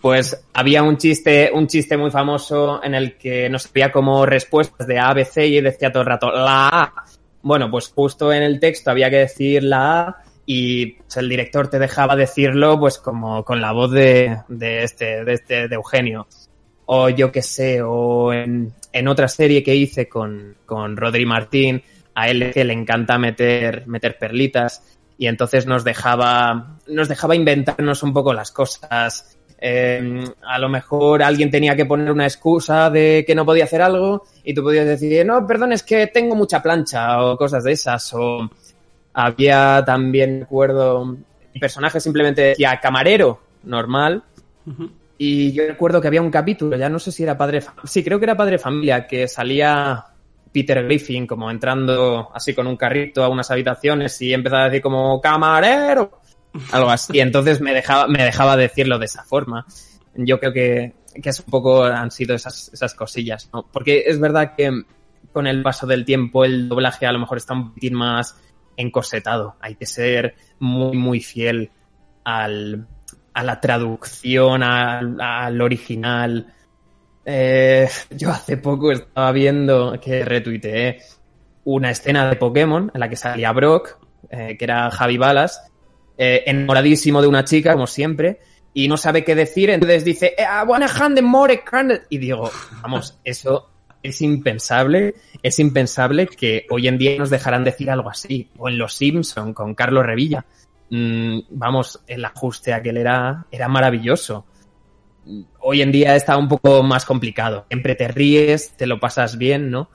Pues había un chiste, un chiste muy famoso en el que nos veía como respuestas de A, B, C y decía todo el rato la A. Bueno, pues justo en el texto había que decir la A y el director te dejaba decirlo pues como con la voz de, de este, de este, de Eugenio. O yo qué sé, o en, en otra serie que hice con, con Rodri Martín, a él que le encanta meter, meter perlitas y entonces nos dejaba, nos dejaba inventarnos un poco las cosas. Eh, a lo mejor alguien tenía que poner una excusa de que no podía hacer algo y tú podías decir, no, perdón, es que tengo mucha plancha o cosas de esas. O había también, recuerdo, el personaje simplemente decía camarero, normal. Y yo recuerdo que había un capítulo, ya no sé si era padre, sí, creo que era padre familia, que salía Peter Griffin como entrando así con un carrito a unas habitaciones y empezaba a decir como camarero, algo así. Y entonces me dejaba, me dejaba decirlo de esa forma. Yo creo que que es un poco, han sido esas, esas cosillas, ¿no? Porque es verdad que con el paso del tiempo el doblaje a lo mejor está un poquitín más encorsetado. Hay que ser muy, muy fiel al, a la traducción, al, al original. Eh, yo hace poco estaba viendo que retuiteé una escena de Pokémon en la que salía Brock, eh, que era Javi Balas, eh, enamoradísimo de una chica, como siempre, y no sabe qué decir, entonces dice, eh, I wanna hand more Y digo, vamos, eso es impensable, es impensable que hoy en día nos dejaran decir algo así. O en Los Simpson con Carlos Revilla. Mm, vamos, el ajuste aquel era, era maravilloso. Hoy en día está un poco más complicado. Siempre te ríes, te lo pasas bien, ¿no?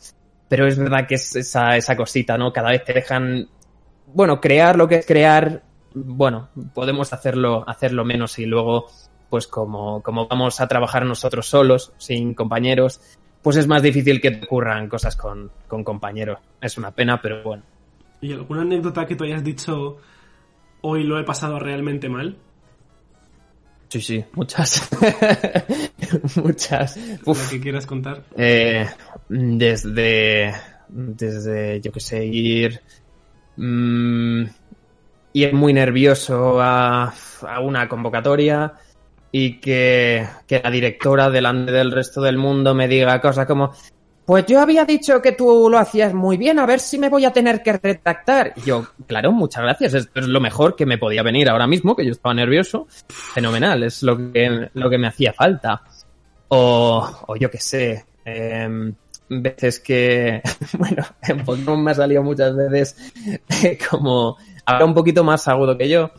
Pero es verdad que es esa, esa cosita, ¿no? Cada vez te dejan, bueno, crear lo que es crear bueno, podemos hacerlo, hacerlo menos y luego, pues como, como vamos a trabajar nosotros solos, sin compañeros, pues es más difícil que te ocurran cosas con, con compañeros. Es una pena, pero bueno. ¿Y alguna anécdota que tú hayas dicho hoy lo he pasado realmente mal? Sí, sí, muchas. muchas. Lo que quieras contar. Eh, desde, desde, yo qué sé, ir... Mmm, es muy nervioso a, a una convocatoria y que, que, la directora delante del resto del mundo me diga cosas como pues yo había dicho que tú lo hacías muy bien, a ver si me voy a tener que retractar. Y yo, claro, muchas gracias, esto es lo mejor que me podía venir ahora mismo, que yo estaba nervioso. Fenomenal, es lo que, lo que me hacía falta. O, o yo qué sé, eh, veces que, bueno, en Pokémon me ha salido muchas veces como ahora un poquito más agudo que yo,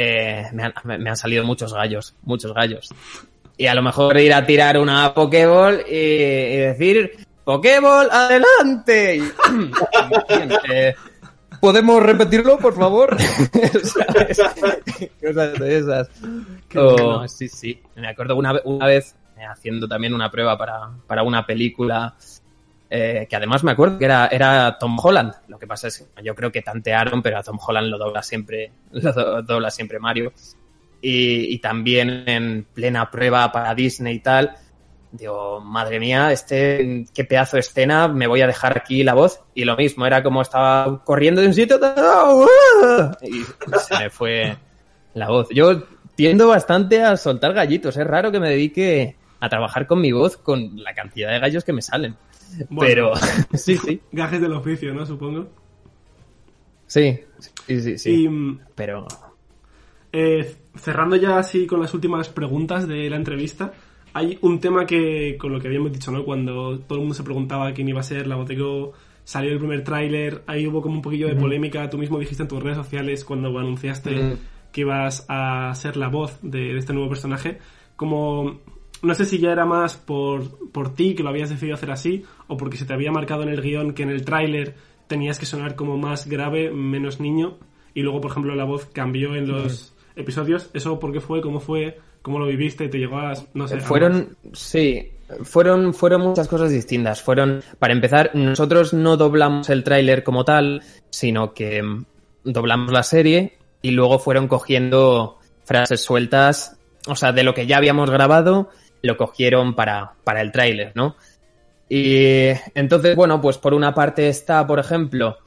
eh, me, han, me, han, salido muchos gallos, muchos gallos. Y a lo mejor ir a tirar una Pokéball y, y decir, Pokéball, adelante. Eh, ¿Podemos repetirlo, por favor? Cosas de esas. Oh, sí, sí. Me acuerdo una, una vez haciendo también una prueba para, para una película eh, que además me acuerdo que era, era Tom Holland. Lo que pasa es que yo creo que tantearon, pero a Tom Holland lo dobla siempre, lo do, dobla siempre Mario. Y, y, también en plena prueba para Disney y tal, digo, madre mía, este, qué pedazo de escena, me voy a dejar aquí la voz. Y lo mismo, era como estaba corriendo de un sitio y se me fue la voz. Yo tiendo bastante a soltar gallitos, es raro que me dedique a trabajar con mi voz con la cantidad de gallos que me salen. Bueno, Pero, sí, sí. Gajes del oficio, ¿no? Supongo. Sí, sí, sí, sí. Y, Pero. Eh, cerrando ya así con las últimas preguntas de la entrevista, hay un tema que, con lo que habíamos dicho, ¿no? Cuando todo el mundo se preguntaba quién iba a ser la Botego, salió el primer tráiler, ahí hubo como un poquillo de polémica, tú mismo dijiste en tus redes sociales cuando anunciaste mm. que ibas a ser la voz de, de este nuevo personaje, como no sé si ya era más por, por ti que lo habías decidido hacer así o porque se te había marcado en el guion que en el tráiler tenías que sonar como más grave, menos niño y luego, por ejemplo, la voz cambió en los episodios. ¿Eso por qué fue? ¿Cómo fue? ¿Cómo lo viviste? ¿Te llegó a...? no sé. Fueron, sí, fueron, fueron muchas cosas distintas. Fueron, para empezar, nosotros no doblamos el tráiler como tal, sino que doblamos la serie y luego fueron cogiendo frases sueltas, o sea, de lo que ya habíamos grabado lo cogieron para, para el tráiler, ¿no? Y entonces, bueno, pues por una parte está, por ejemplo,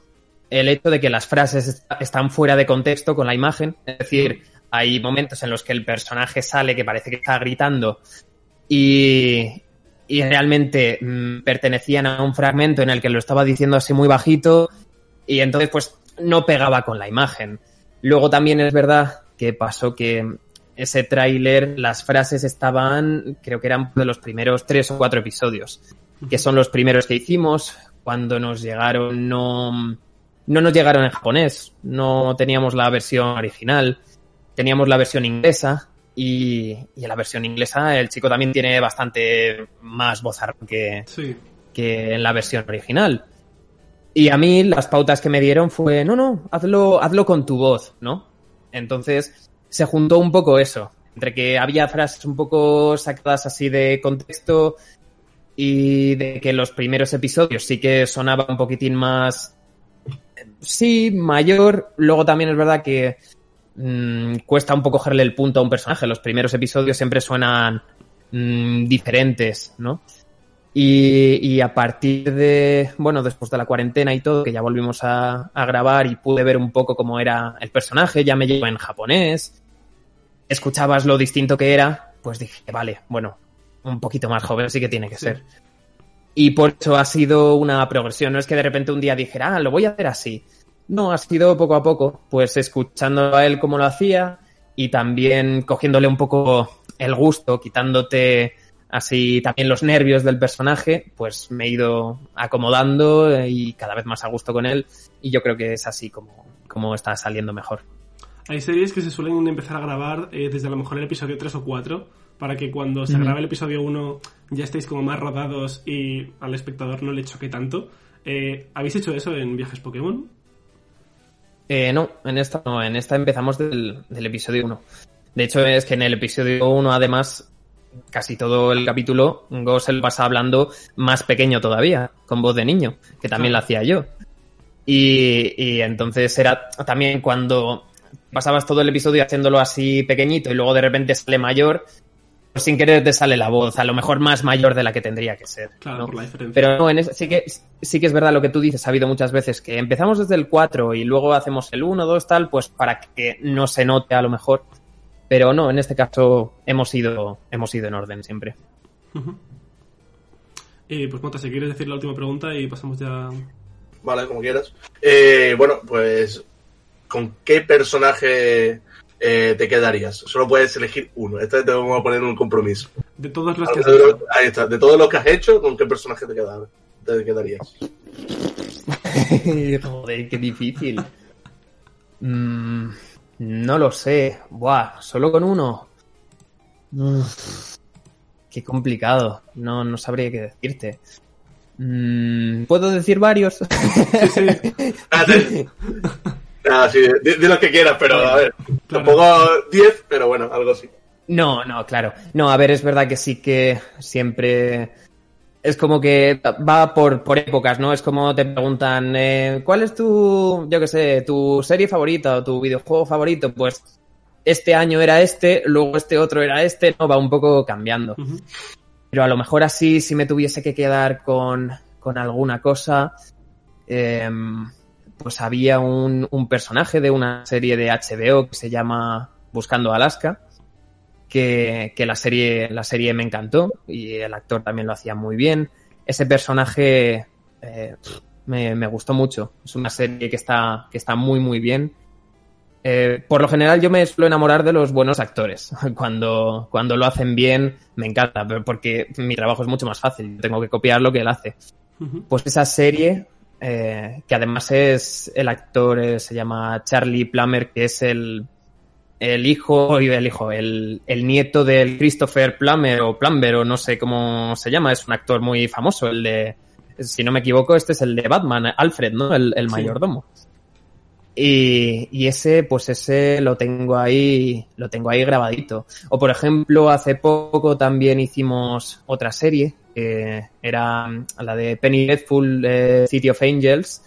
el hecho de que las frases están fuera de contexto con la imagen, es decir, hay momentos en los que el personaje sale que parece que está gritando y, y realmente mmm, pertenecían a un fragmento en el que lo estaba diciendo así muy bajito y entonces pues no pegaba con la imagen. Luego también es verdad que pasó que ese tráiler, las frases estaban, creo que eran de los primeros tres o cuatro episodios, que son los primeros que hicimos. Cuando nos llegaron, no, no nos llegaron en japonés, no teníamos la versión original, teníamos la versión inglesa. Y, y en la versión inglesa el chico también tiene bastante más voz que, sí. que en la versión original. Y a mí las pautas que me dieron fue, no, no, hazlo, hazlo con tu voz, ¿no? Entonces, se juntó un poco eso, entre que había frases un poco sacadas así de contexto y de que los primeros episodios sí que sonaba un poquitín más, sí, mayor. Luego también es verdad que mmm, cuesta un poco cogerle el punto a un personaje. Los primeros episodios siempre suenan mm, diferentes, ¿no? Y, y, a partir de, bueno, después de la cuarentena y todo, que ya volvimos a, grabar y pude ver un poco cómo era el personaje, ya me llevo en japonés, escuchabas lo distinto que era, pues dije, vale, bueno, un poquito más joven sí que tiene que sí. ser. Y por eso ha sido una progresión, no es que de repente un día dijera, ah, lo voy a hacer así. No, ha sido poco a poco, pues escuchando a él cómo lo hacía y también cogiéndole un poco el gusto, quitándote así también los nervios del personaje, pues me he ido acomodando y cada vez más a gusto con él y yo creo que es así como, como está saliendo mejor. Hay series que se suelen empezar a grabar eh, desde a lo mejor el episodio 3 o 4 para que cuando se mm. grabe el episodio 1 ya estéis como más rodados y al espectador no le choque tanto. Eh, ¿Habéis hecho eso en Viajes Pokémon? Eh, no, en esta no, en esta empezamos del, del episodio 1. De hecho, es que en el episodio 1, además, casi todo el capítulo, Gosel pasa hablando más pequeño todavía, con voz de niño, que también lo hacía yo. Y, y, entonces era también cuando pasabas todo el episodio haciéndolo así pequeñito y luego de repente sale mayor, pues sin querer te sale la voz, a lo mejor más mayor de la que tendría que ser. Claro, ¿no? por la diferencia. Pero no, en es, sí, que, sí que es verdad lo que tú dices, ha habido muchas veces que empezamos desde el 4 y luego hacemos el 1, 2, tal, pues para que no se note a lo mejor. Pero no, en este caso hemos ido, hemos ido en orden siempre. Uh -huh. eh, pues Mota, si quieres decir la última pregunta y pasamos ya. Vale, como quieras. Eh, bueno, pues ¿con qué personaje eh, te quedarías? Solo puedes elegir uno. Esta vez te vamos a poner un compromiso. De todos los que has hecho. Ahí está. De todos los que has hecho, ¿con qué personaje te, quedar, te quedarías? Joder, qué difícil. mm, no lo sé. Buah, solo con uno. Uf, qué complicado. No, no sabría qué decirte. Mm, ¿Puedo decir varios? Sí, sí. Espérate. Ah, sí, de, de, los que quieras, pero a ver, Claro. tampoco 10, pero bueno, algo así. No, no, claro. No, a ver, es verdad que sí que siempre es como que va por, por épocas, ¿no? Es como te preguntan, eh, ¿cuál es tu, yo qué sé, tu serie favorita o tu videojuego favorito? Pues este año era este, luego este otro era este, ¿no? Va un poco cambiando. Pero a lo mejor así, si me tuviese que quedar con, con alguna cosa, eh, pues había un, un personaje de una serie de HBO que se llama Buscando Alaska, que, que la, serie, la serie me encantó y el actor también lo hacía muy bien. Ese personaje eh, me, me, gustó mucho. Es una serie que está, que está muy, muy bien. Eh, por lo general yo me suelo enamorar de los buenos actores. Cuando, cuando lo hacen bien me encanta, pero porque mi trabajo es mucho más fácil. Tengo que copiar lo que él hace. Pues esa serie, eh, que además es el actor, eh, se llama Charlie Plummer, que es el, el hijo, el hijo, el, el nieto del Christopher Plummer o Plumber o no sé cómo se llama, es un actor muy famoso, el de, si no me equivoco, este es el de Batman, Alfred, ¿no? El, el Sí. mayordomo. Y, y ese, pues ese lo tengo ahí, lo tengo ahí grabadito. O por ejemplo, hace poco también hicimos otra serie, que era la de Penny Dreadful eh, City of Angels,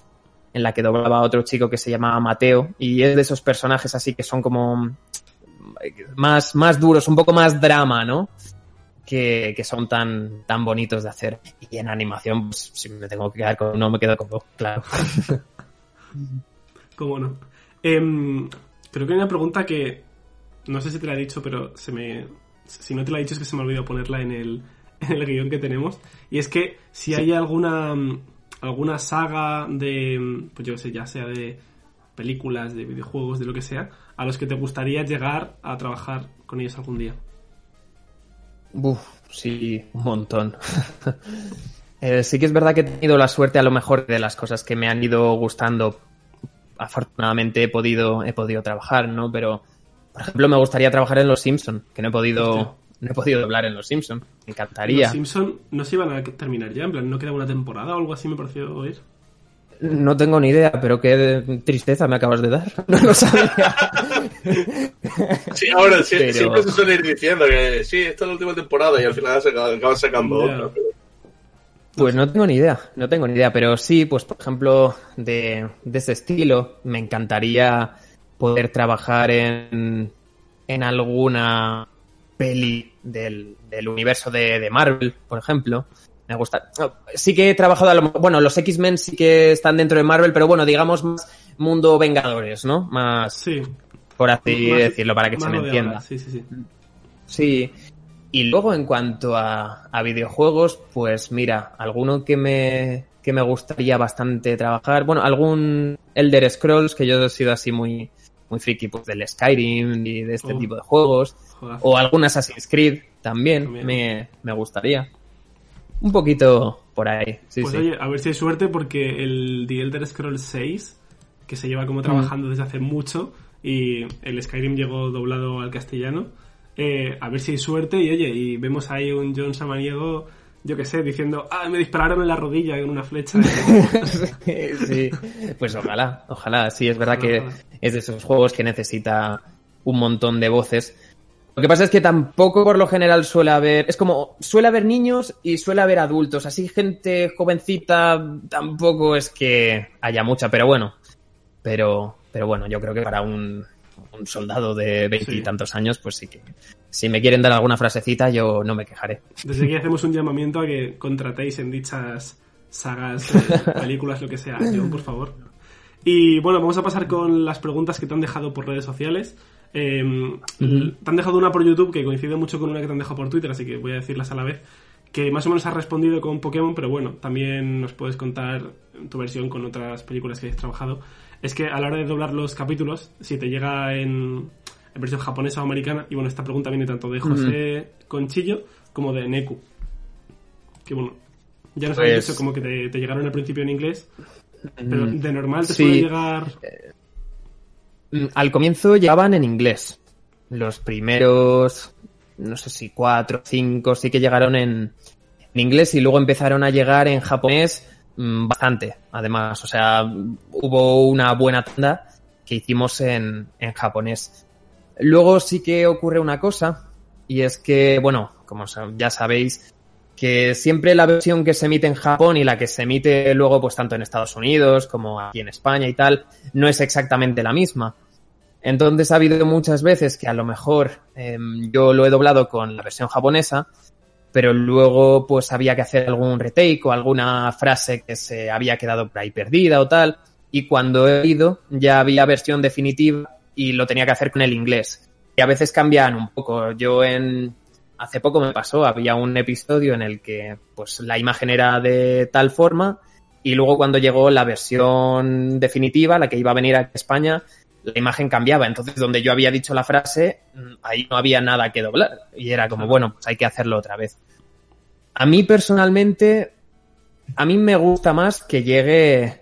en la que doblaba a otro chico que se llamaba Mateo, y es de esos personajes así que son como más, más duros, un poco más drama, ¿no? Que, que son tan, tan bonitos de hacer. Y en animación, pues, si me tengo que quedar con uno, me quedo con dos, claro. ¿Cómo no? Em, creo que hay una pregunta que no sé si te la he dicho, pero se me. Si no te la he dicho es que se me ha olvidado ponerla en el, en el guion que tenemos. Y es que si hay alguna alguna saga de. Pues yo qué sé, ya sea de películas, de videojuegos, de lo que sea, a los que te gustaría llegar a trabajar con ellos algún día. Uf, sí, un montón. eh, sí que es verdad que he tenido la suerte a lo mejor de las cosas que me han ido gustando. Afortunadamente he podido, he podido trabajar, ¿no? Pero, por ejemplo, me gustaría trabajar en Los Simpson, que no he podido. No he podido hablar en Los Simpson. Me encantaría. Los Simpson no se iban a terminar ya, en plan, no queda una temporada o algo así, me pareció oír. No tengo ni idea, pero qué tristeza me acabas de dar. No lo sabía. Sí, ahora sí, Pero- siempre se suele ir diciendo que sí, esta es la última temporada y al final se acaba- acaban sacando otra. pero- Pues no tengo ni idea, no tengo ni idea, pero sí, pues por ejemplo, de, de ese estilo, me encantaría poder trabajar en, en alguna peli del, del universo de, de Marvel, por ejemplo. Me gusta. Sí que he trabajado, a lo- bueno, los X-Men sí que están dentro de Marvel, pero bueno, digamos más mundo Vengadores, ¿no? Más, Sí. por así Más- decirlo, para que se me entienda. ahora, Sí, sí, sí. Sí. Y luego en cuanto a, a videojuegos, pues mira, alguno que me, que me gustaría bastante trabajar, bueno, algún Elder Scrolls, que yo he sido así muy, muy friki, pues del Skyrim y de este Oh. tipo de juegos, Joder. o algún Assassin's Creed también, También. Me, me gustaría. Un poquito por ahí, sí, pues sí. oye, a ver si hay suerte porque el The Elder Scrolls 6, que se lleva como trabajando desde hace mucho, y el Skyrim llegó doblado al castellano, eh, a ver si hay suerte y oye, y vemos ahí un John Samaniego, yo qué sé, diciendo, ah, me dispararon en la rodilla con una flecha. sí, pues ojalá, ojalá. Sí, es verdad que es de esos juegos que necesita un montón de voces. Lo que pasa es que tampoco por lo general suele haber, es como, suele haber niños y suele haber adultos, así gente jovencita tampoco es que haya mucha, pero bueno, pero, pero bueno, yo creo que para un, un soldado de veintitantos años, pues sí que, si me quieren dar alguna frasecita, yo no me quejaré. Desde aquí hacemos un llamamiento a que contratéis en dichas sagas, eh, películas, lo que sea. John, por favor. Y bueno, vamos a pasar con las preguntas que te han dejado por redes sociales. Eh, Te han dejado una por YouTube que coincide mucho con una que te han dejado por Twitter, así que voy a decirlas a la vez. Que más o menos has respondido con Pokémon, pero bueno, también nos puedes contar tu versión con otras películas que hayas trabajado. Es que a la hora de doblar los capítulos, si te llega en, en versión japonesa o americana, y bueno, esta pregunta viene tanto de José Conchillo como de Neku. Que bueno, ya nos habéis Pues- dicho como que te, te llegaron al principio en inglés, pero de normal te Sí. suele llegar. Mm, Al comienzo llegaban en inglés. Los primeros, no sé si cuatro, cinco, sí que llegaron en, en inglés y luego empezaron a llegar en japonés mm, bastante, además. O sea, hubo una buena tanda que hicimos en, en japonés. Luego sí que ocurre una cosa y es que, bueno, como ya sabéis, que siempre la versión que se emite en Japón y la que se emite luego pues tanto en Estados Unidos como aquí en España y tal, no es exactamente la misma. Entonces ha habido muchas veces que a lo mejor em, yo lo he doblado con la versión japonesa, pero luego pues había que hacer algún retake o alguna frase que se había quedado por ahí perdida o tal, y cuando he ido ya había versión definitiva y lo tenía que hacer con el inglés. Y a veces cambian un poco. Yo en, hace poco me pasó, había un episodio en el que pues la imagen era de tal forma y luego cuando llegó la versión definitiva, la que iba a venir a España, la imagen cambiaba. Entonces donde yo había dicho la frase, mm, ahí no había nada que doblar. Y era como, bueno, pues hay que hacerlo otra vez. A mí personalmente, a mí me gusta más que llegue...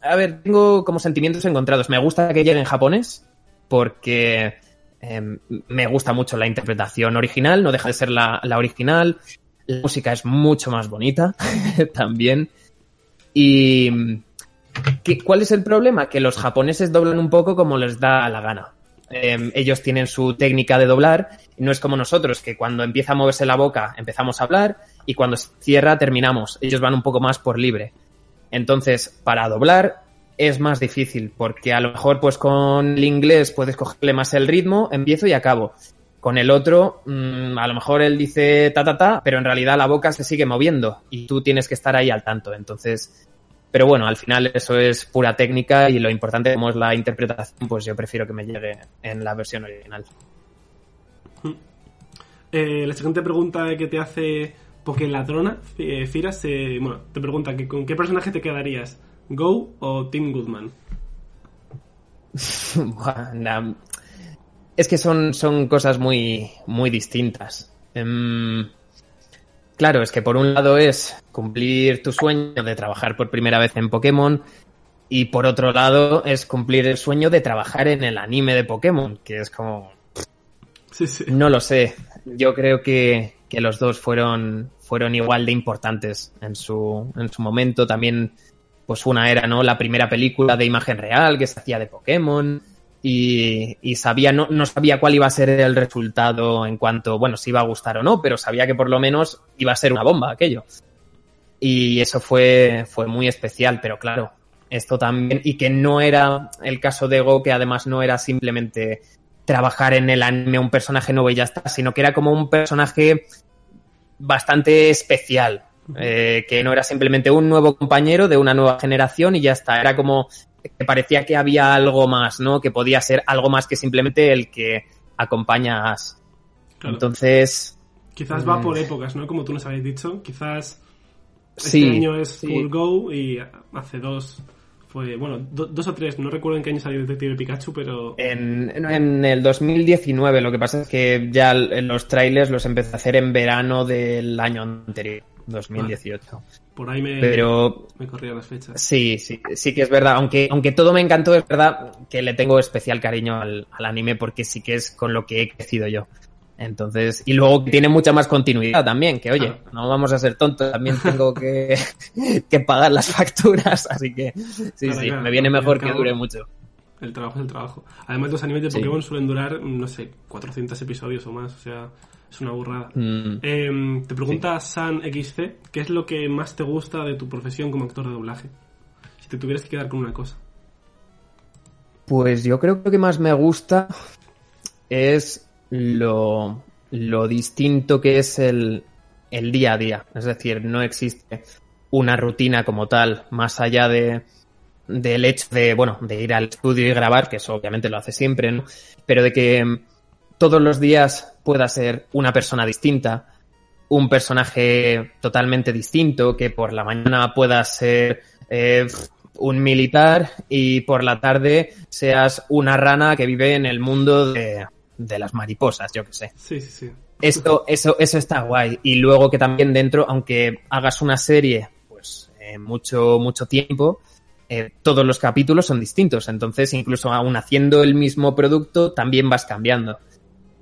a ver, tengo como sentimientos encontrados. Me gusta que llegue en japonés porque eh, me gusta mucho la interpretación original, no deja de ser la, la original. La música es mucho más bonita también. Y ¿qué- ¿cuál es el problema? Que los japoneses doblan un poco como les da la gana. Eh, ellos tienen su técnica de doblar no es como nosotros, que cuando empieza a moverse la boca empezamos a hablar y cuando cierra terminamos. Ellos van un poco más por libre. Entonces, para doblar es más difícil porque a lo mejor pues con el inglés puedes cogerle más el ritmo, empiezo y acabo. Con el otro, mm, a lo mejor él dice ta ta ta, pero en realidad la boca se sigue moviendo y tú tienes que estar ahí al tanto. Entonces, pero bueno, al final eso es pura técnica y lo importante como es la interpretación, pues yo prefiero que me llegue en la versión original. Eh, la siguiente pregunta que te hace Pokeladrona, eh, Firas, eh, bueno, te pregunta que con qué personaje te quedarías, Go o Tim Goodman. Es que son, son cosas muy, muy distintas. Em, claro, es que por un lado es cumplir tu sueño de trabajar por primera vez en Pokémon y por otro lado es cumplir el sueño de trabajar en el anime de Pokémon, que es como, Sí, sí. no lo sé. Yo creo que, que los dos fueron, fueron igual de importantes en su, en su momento. También, pues una era, ¿no? La primera película de imagen real que se hacía de Pokémon. Y, sabía, no, no sabía cuál iba a ser el resultado en cuanto, bueno, si iba a gustar o no, pero sabía que por lo menos iba a ser una bomba aquello. Y eso fue, fue muy especial, pero claro, esto también, y que no era el caso de Go, que además no era simplemente trabajar en el anime un personaje nuevo y ya está, sino que era como un personaje bastante especial, eh, que no era simplemente un nuevo compañero de una nueva generación y ya está, era como que parecía que había algo más, ¿no? Que podía ser algo más que simplemente el que acompaña a Ash. Claro. Entonces, Quizás va Mm. por épocas, ¿no? Como tú nos habéis dicho. Quizás este Sí, año es sí. Full Go y hace dos fue, bueno, do- dos o tres, no recuerdo en qué año salió Detective Pikachu, pero... En, en el 2019, lo que pasa es que ya los trailers los empecé a hacer en verano del año anterior, 2018. Por ahí me, Pero me corrían las fechas. sí, sí, sí que es verdad. Aunque, aunque todo me encantó, es verdad que le tengo especial cariño al, al anime porque sí que es con lo que he crecido yo. Entonces, y luego tiene mucha más continuidad también, que oye, no vamos a ser tontos, también tengo que, que pagar las facturas, así que sí, Claro, sí, claro, me viene mejor que dure mucho. El trabajo es el trabajo. Además, los animes de Sí. Pokémon suelen durar, no sé, 400 episodios o más, o sea, es una burrada. Mm. Eh, te pregunta San XC, ¿qué es lo que más te gusta de tu profesión como actor de doblaje? Si te tuvieras que quedar con una cosa. Pues yo creo que lo que más me gusta es lo, lo distinto que es el, el día a día. Es decir, no existe una rutina como tal, más allá de del hecho de, bueno, de ir al estudio y grabar, que eso obviamente lo hace siempre, ¿no? Pero de que todos los días pueda ser una persona distinta, un personaje totalmente distinto, que por la mañana pueda ser eh, un militar y por la tarde seas una rana que vive en el mundo de, de las mariposas, yo que sé. Sí, sí, sí. Esto, eso, eso está guay. Y luego que también dentro, aunque hagas una serie, pues, eh, mucho, mucho tiempo, eh, todos los capítulos son distintos. Entonces, incluso aún haciendo el mismo producto, también vas cambiando.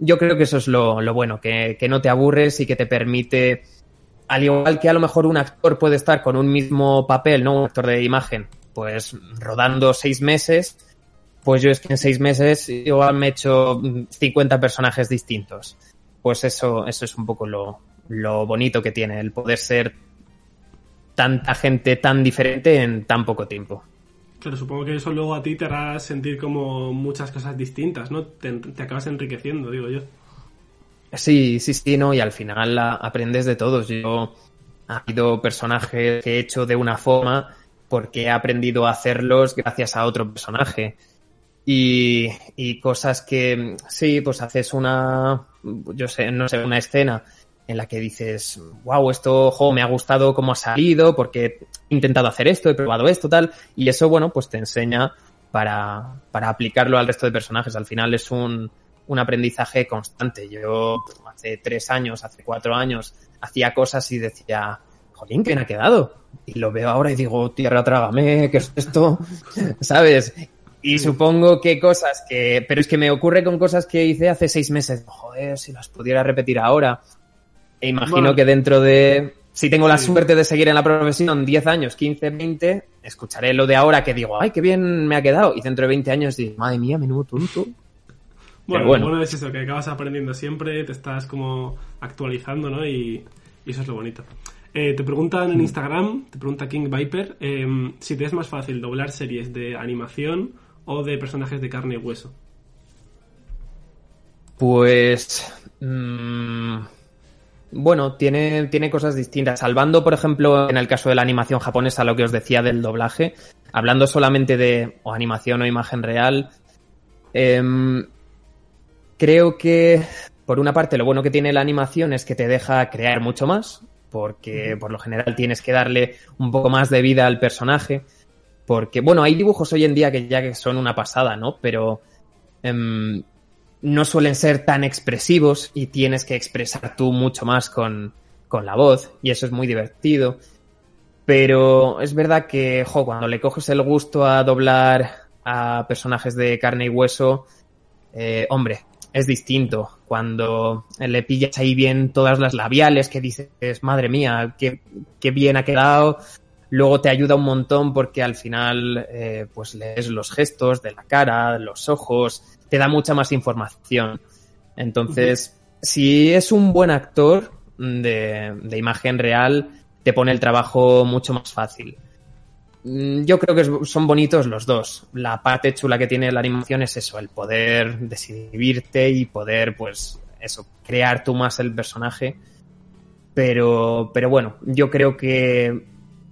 Yo creo que eso es lo, lo bueno, que, que no te aburres y que te permite, al igual que a lo mejor un actor puede estar con un mismo papel, ¿no? Un actor de imagen, pues rodando seis meses, pues yo es que en seis meses igual me he hecho mm, 50 personajes distintos. Pues eso, eso es un poco lo, lo bonito que tiene, el poder ser tanta gente tan diferente en tan poco tiempo. Claro, supongo que eso luego a ti te hará sentir como muchas cosas distintas, ¿no? Te, acabas enriqueciendo, digo yo. Sí, sí, sí, no, y al final a- aprendes de todos. Yo ha habido personajes que he hecho de una forma porque he aprendido a hacerlos gracias a otro personaje. Y, y cosas que, sí, pues haces una, yo sé, no sé, una escena en la que dices, wow, esto, jo, me ha gustado cómo ha salido, porque he intentado hacer esto, he probado esto, tal, y eso, bueno, pues te enseña para, para aplicarlo al resto de personajes. Al final es un, un aprendizaje constante. Yo hace tres años, hace cuatro años, hacía cosas y decía, jolín, ¿qué me ha quedado? Y lo veo ahora y digo, tierra, trágame, ¿qué es esto? ¿Sabes? Y supongo que cosas que, pero es que me ocurre con cosas que hice hace seis meses. Joder, si las pudiera repetir ahora. E imagino Bueno. que dentro de, si tengo la Sí. suerte de seguir en la profesión 10 años, 15, 20, escucharé lo de ahora que digo, ay, qué bien me ha quedado. Y dentro de 20 años digo, madre mía, menudo tonto. Bueno, bueno. es eso, que acabas aprendiendo siempre, te estás como actualizando, ¿no? Y, y eso es lo bonito. Eh, te preguntan en Instagram, te pregunta King Viper, eh, si te es más fácil doblar series de animación o de personajes de carne y hueso. Pues. mm, bueno, tiene, tiene cosas distintas. Salvando, por ejemplo, en el caso de la animación japonesa, lo que os decía del doblaje, hablando solamente de o animación o imagen real, em, creo que, por una parte, lo bueno que tiene la animación es que te deja crear mucho más, porque por lo general tienes que darle un poco más de vida al personaje. Porque, bueno, hay dibujos hoy en día que ya que son una pasada, ¿no? Pero em, no suelen ser tan expresivos y tienes que expresar tú mucho más con, con la voz y eso es muy divertido. Pero es verdad que, jo, cuando le coges el gusto a doblar a personajes de carne y hueso, eh, hombre, es distinto. Cuando le pillas ahí bien todas las labiales que dices, madre mía, qué, qué bien ha quedado. Luego te ayuda un montón porque al final, eh, pues lees los gestos de la cara, los ojos, te da mucha más información. Entonces, si es un buen actor de, de imagen real, te pone el trabajo mucho más fácil. mm, yo creo que son bonitos los dos. La parte chula que tiene la animación es eso, el poder decidirte y poder, pues, eso, crear tú más el personaje. Pero, pero bueno, yo creo que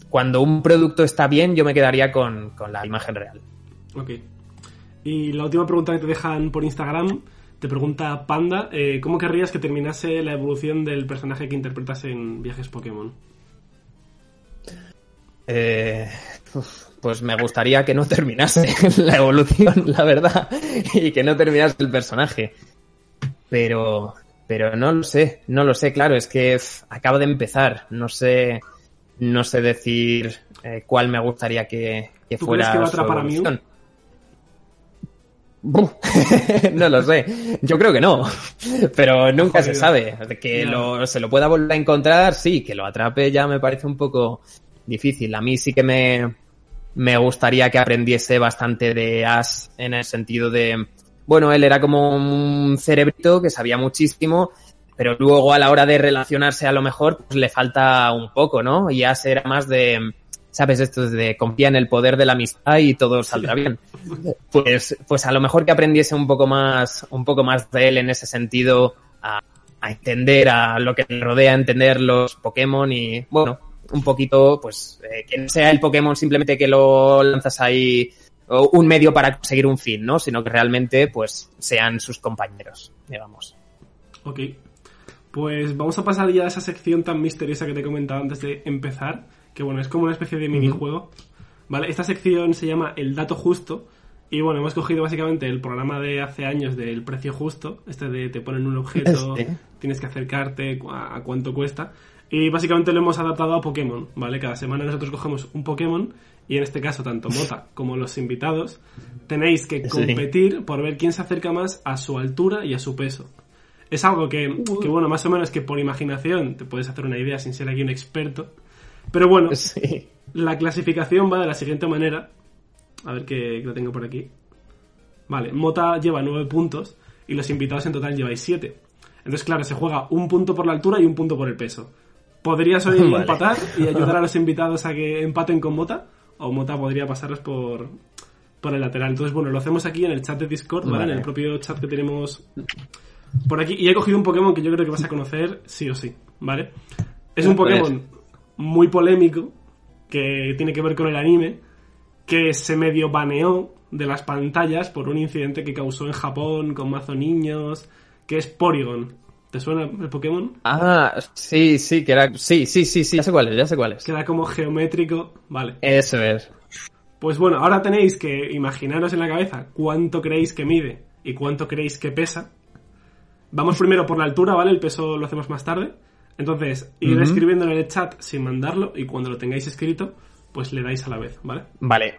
cuando un producto está bien, yo me quedaría con, con la imagen real. Ok. Y la última pregunta que te dejan por Instagram, te pregunta Panda, eh, ¿cómo querrías que terminase la evolución del personaje que interpretas en Viajes Pokémon? Eh, pues me gustaría que no terminase la evolución, la verdad, y que no terminase el personaje. Pero, pero no lo sé, no lo sé, claro, es que uf, acabo de empezar, no sé, no sé decir eh, cuál me gustaría que, que ¿Tú fuera crees que va a atrapar a Mew? no lo sé. Yo creo que no. Pero nunca se sabe. Que lo- se lo pueda volver a encontrar, sí. Que lo atrape ya me parece un poco difícil. A mí sí que me, me gustaría que aprendiese bastante de Ash en el sentido de, bueno, él era como un cerebrito que sabía muchísimo, pero luego a la hora de relacionarse a lo mejor pues le falta un poco, ¿no? Y Ash era más de, ¿sabes? Esto de confía en el poder de la amistad y todo saldrá bien. Pues, pues a lo mejor que aprendiese un poco más, un poco más de él en ese sentido, a, a entender a lo que le rodea, a entender los Pokémon y, bueno, un poquito, pues, eh, que no sea el Pokémon simplemente que lo lanzas ahí o un medio para conseguir un fin, ¿no? Sino que realmente, pues, sean sus compañeros, digamos. Ok. Pues vamos a pasar ya a esa sección tan misteriosa que te he comentado antes de empezar, que bueno, es como una especie de minijuego. ¿Vale? Esta sección se llama El Dato Justo. Y bueno, hemos cogido básicamente el programa de hace años del precio justo, este de te ponen un objeto, tienes que acercarte a, a cuánto cuesta. Y básicamente lo hemos adaptado a Pokémon, ¿vale? Cada semana nosotros cogemos un Pokémon y en este caso tanto Mota como los invitados tenéis que Sí. competir por ver quién se acerca más a su altura y a su peso. Es algo que, que, bueno, más o menos que por imaginación te puedes hacer una idea sin ser aquí un experto. Pero bueno, Sí. la clasificación va de la siguiente manera. A ver que, que lo tengo por aquí. Vale, Mota lleva 9 puntos y los invitados en total lleváis 7. Entonces, claro, se juega un punto por la altura y un punto por el peso. Podrías hoy Vale. empatar y ayudar a los invitados a que empaten con Mota, o Mota podría pasarlos por, por el lateral. Entonces, bueno, lo hacemos aquí en el chat de Discord, ¿vale? Vale. En el propio chat que tenemos por aquí. Y he cogido un Pokémon que yo creo que vas a conocer sí o sí, ¿vale? Es un. Pokémon muy polémico que tiene que ver con el anime, que se medio baneó de las pantallas por un incidente que causó en Japón con mazo niños, que es Porygon. ¿Te suena el Pokémon? Ah, sí, sí, que era... Sí, sí, sí, sí, ya sé cuál es, ya sé cuál es. Que era como geométrico. Vale. Eso es. Pues bueno, ahora tenéis que imaginaros en la cabeza cuánto creéis que mide y cuánto creéis que pesa. Vamos primero por la altura, ¿vale? El peso lo hacemos más tarde. Entonces, ir Ujú. escribiendo en el chat sin mandarlo y cuando lo tengáis escrito, pues le dais a la vez, ¿vale? Vale.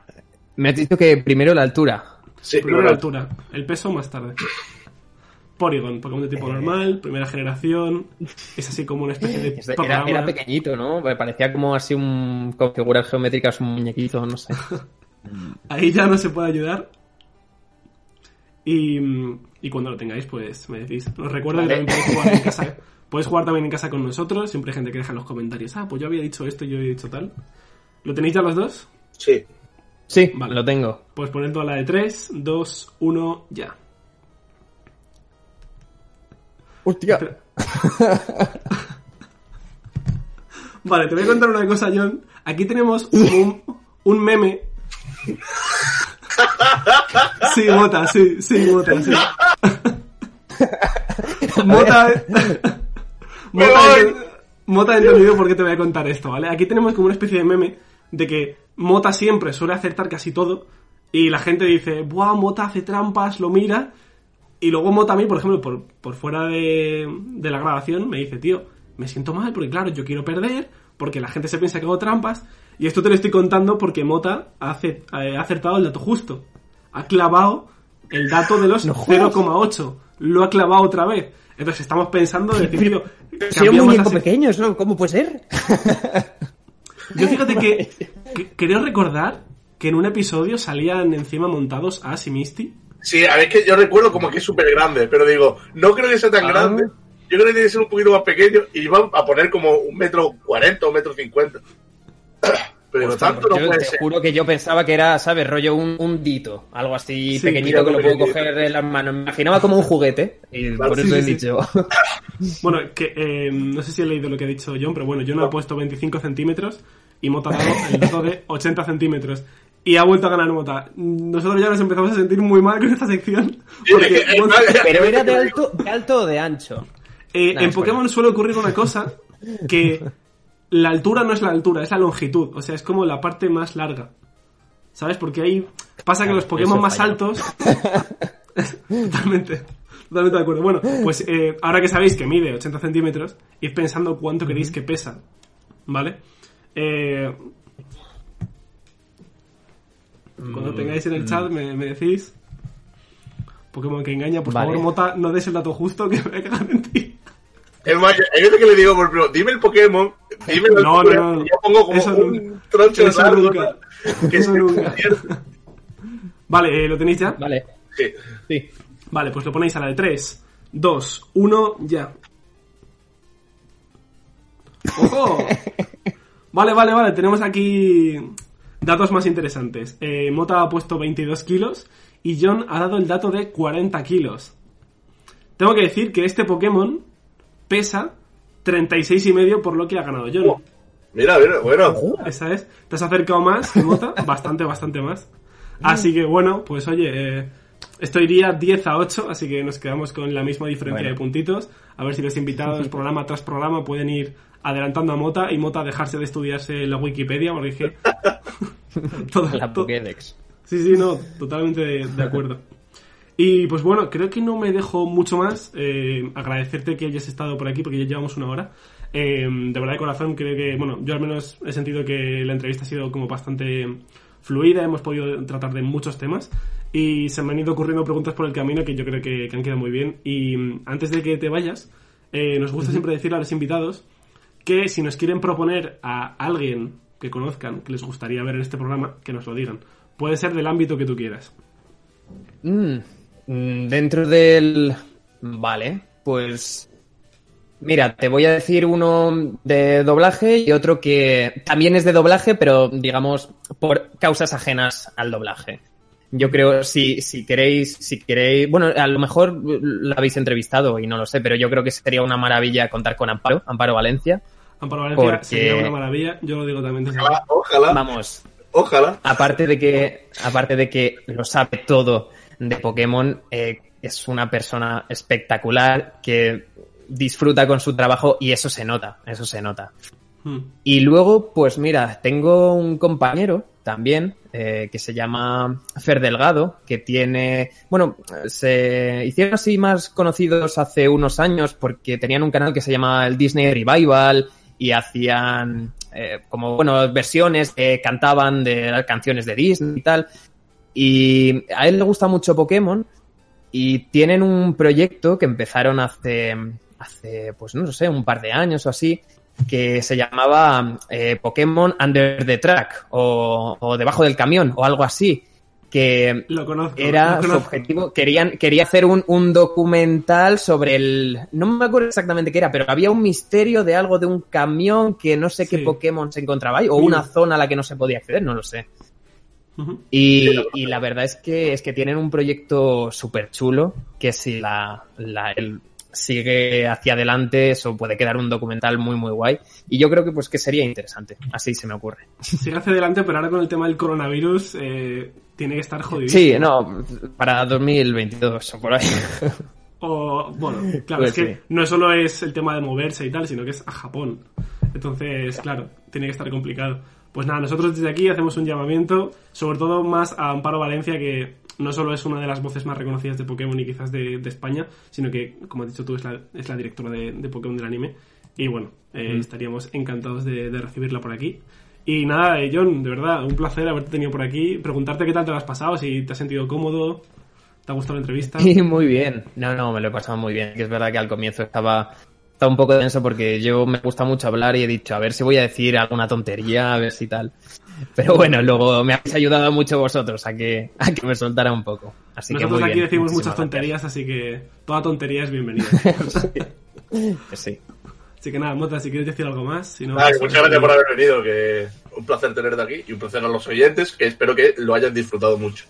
Me has dicho que primero la altura. Sí, Primero la altura, el peso más tarde. Porygon, Pokémon de tipo normal, primera generación, es así como una especie de Era, programa. era pequeñito, ¿no? Me parecía como así un... con figuras geométricas, un muñequito, no sé. Ahí ya no se puede ayudar. Y, y cuando lo tengáis, pues me decís. Os recuerdo Vale. que también podéis jugar en casa. Podéis jugar también en casa con nosotros. Siempre hay gente que deja en los comentarios. Ah, pues yo había dicho esto y yo había dicho tal. ¿Lo tenéis ya los dos? Sí. Sí, Vale. lo tengo. Pues poned toda la de 3, 2, 1, ya. Hostia. Vale, te voy a contar una cosa, John. Aquí tenemos un, un meme. Sí, Mota, sí, sí, Mota, sí. Mota. Mota, voy. ent- Mota ha entendido por qué te voy a contar esto, ¿vale? Aquí tenemos como una especie de meme de que Mota siempre suele acertar casi todo y la gente dice, ¡buah, Mota hace trampas, lo mira! Y luego Mota a mí, por ejemplo, por, por fuera de, de la grabación, me dice, tío, me siento mal porque, claro, yo quiero perder, porque la gente se piensa que hago trampas, y esto te lo estoy contando porque Mota ha, ace- ha acertado el dato justo. Ha clavado el dato de los No jodas. 0,8. Lo ha clavado otra vez. Entonces estamos pensando de decir, tío, Soy un muñeco pequeño, ¿eso cómo puede ser? Yo fíjate que, que creo recordar que en un episodio salían encima montados Ash y Misty. Sí, a ver, es que yo recuerdo como que es súper grande, pero digo, no creo que sea tan Ah. grande. Yo creo que tiene que ser un poquito más pequeño y van a poner como un metro cuarenta o un metro cincuenta. Pero Ostras, tanto no yo puede te ser. juro que yo pensaba que era, ¿sabes? Rollo un, un dito, algo así Sí, pequeñito que lo puedo coger en las manos. Me imaginaba como un juguete y Claro, por sí, eso he sí, dicho. Bueno, que eh, no sé si he leído lo que ha dicho John, pero bueno, John ha puesto 25 centímetros y Mota ha dado el dato de 80 centímetros. Y ha vuelto a ganar Mota. Nosotros ya nos empezamos a sentir muy mal con esta sección. Porque, bueno, Pero era de alto, de alto o de ancho. eh, en Pokémon suele ocurrir una cosa que la altura no es la altura, es la longitud. O sea, es como la parte más larga. ¿Sabes? Porque ahí pasa que los Pokémon más altos. totalmente. Totalmente de acuerdo. Bueno, pues eh, ahora que sabéis que mide 80 centímetros, id pensando cuánto queréis que pesa. ¿Vale? Eh, cuando tengáis en el chat me, me decís. Pokémon que engaña, por Vale. favor, Mota, no des el dato justo que me voy a cagar en ti. Es más, hay veces que le digo, por ejemplo, dime el Pokémon, No, no, no, yo pongo como Eso un nunca. troncho Eso largo, nunca. Eso nunca. Vale, eh, ¿lo tenéis ya? Vale, Sí. sí. Vale, pues lo ponéis a la de 3, 2, 1, ya. ¡Ojo! Vale, vale, vale, tenemos aquí datos más interesantes. Eh, Mota ha puesto 22 kilos y John ha dado el dato de 40 kilos. Tengo que decir que este Pokémon pesa 36 y medio por lo que ha ganado John. Mira, mira, bueno. Esa es. Te has acercado más que Mota, bastante, bastante más. Así que bueno, pues oye, eh, esto iría 10 a 8, así que nos quedamos con la misma diferencia Bueno. de puntitos. A ver si los invitados, programa tras programa, pueden ir adelantando a Mota y Mota dejarse de estudiarse la Wikipedia, porque dije... todo, La Pokédex. Sí, sí, no, totalmente de, de acuerdo. Y pues bueno, creo que no me dejo mucho más. eh, agradecerte que hayas estado por aquí porque ya llevamos una hora. Eh, de verdad de corazón, creo que, bueno, yo al menos he sentido que la entrevista ha sido como bastante fluida, hemos podido tratar de muchos temas y se me han ido ocurriendo preguntas por el camino que yo creo que, que han quedado muy bien. Y mm, antes de que te vayas, eh, nos gusta siempre decirle a los invitados que si nos quieren proponer a alguien que conozcan, que les gustaría ver en este programa, que nos lo digan. Puede ser del ámbito que tú quieras. Mm, dentro del... Vale, pues... Mira, te voy a decir uno de doblaje y otro que también es de doblaje, pero digamos por causas ajenas al doblaje. Yo creo, si, si queréis, si queréis, bueno, a lo mejor la habéis entrevistado y no lo sé, pero yo creo que sería una maravilla contar con Amparo, Amparo Valencia. Amparo Valencia Porque- sería una maravilla, yo lo digo también desde. Ojalá, ojalá, Vamos, ojalá. aparte de que aparte de que lo sabe todo de Pokémon eh, es una persona espectacular que disfruta con su trabajo y eso se nota eso se nota Hmm. y luego pues mira tengo un compañero también eh, que se llama Fer Delgado que tiene bueno se hicieron así más conocidos hace unos años porque tenían un canal que se llama el Disney Revival y hacían eh, como bueno versiones que cantaban de canciones de Disney y tal y a él le gusta mucho Pokémon y tienen un proyecto que empezaron hace hace pues no sé un par de años o así que se llamaba eh, Pokémon Under the Track o, o debajo del camión o algo así que Lo conozco. era lo su objetivo. Querían, quería hacer un, un documental sobre el. No me acuerdo exactamente qué era, pero había un misterio de algo de un camión que no sé Sí. qué Pokémon se encontraba ahí, o una zona a la que no se podía acceder, no lo sé. Y, y la verdad es que es que tienen un proyecto súper chulo que si la, la- el- sigue hacia adelante eso puede quedar un documental muy muy guay y yo creo que pues que sería interesante así se me ocurre Sigue hacia adelante, pero ahora con el tema del coronavirus eh, tiene que estar jodido. sí no para 2022 o por ahí O, bueno, claro, Pues es que sí. no solo es el tema de moverse y tal, sino que es a Japón. Entonces, claro, tiene que estar complicado. Pues nada, nosotros desde aquí hacemos un llamamiento, sobre todo más a Amparo Valencia, que no solo es una de las voces más reconocidas de Pokémon y quizás de, de España, sino que, como has dicho tú, es la, es la directora de, de Pokémon del anime. Y bueno, eh, estaríamos encantados de, de recibirla por aquí. Y nada, eh, John, de verdad, un placer haberte tenido por aquí. Preguntarte qué tal te lo has pasado, si te has sentido cómodo, te ha gustado la entrevista. Y muy bien. No, no, me lo he pasado muy bien. Que es verdad que al comienzo estaba, estaba un poco denso porque yo me gusta mucho hablar y he dicho, a ver si voy a decir alguna tontería, a ver si tal. Pero bueno, luego me habéis ayudado mucho vosotros a que, a que me soltara un poco. Así que Nosotros muy aquí bien. decimos muchas tonterías, así que toda tontería es bienvenida. Sí. Así que nada, Mota, si quieres decir algo más. Si no, Nada, que pues, muchas gracias por haber venido, que un placer tenerte aquí y un placer a los oyentes, que espero que lo hayan disfrutado mucho.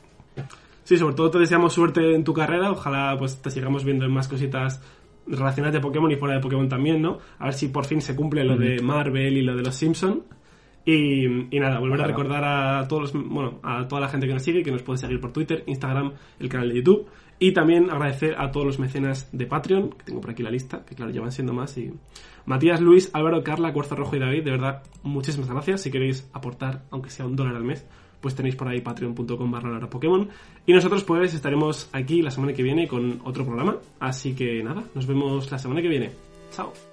Sí, sobre todo te deseamos suerte en tu carrera. Ojalá pues te sigamos viendo en más cositas relacionadas de Pokémon y fuera de Pokémon también, ¿no? A ver si por fin se cumple lo de Marvel y lo de los Simpson. Y, y nada, volver a recordar a todos los, bueno, a toda la gente que nos sigue, que nos puede seguir por Twitter, Instagram, el canal de YouTube. Y también agradecer a todos los mecenas de Patreon, que tengo por aquí la lista, que claro, ya van siendo más. Y Matías, Luis, Álvaro, Carla, Cuarzo Rojo y David, de verdad, muchísimas gracias. Si queréis aportar, aunque sea un dólar al mes, pues tenéis por ahí patreon.com barra Pokémon. Y nosotros pues estaremos aquí la semana que viene con otro programa. Así que nada, nos vemos la semana que viene. Chao.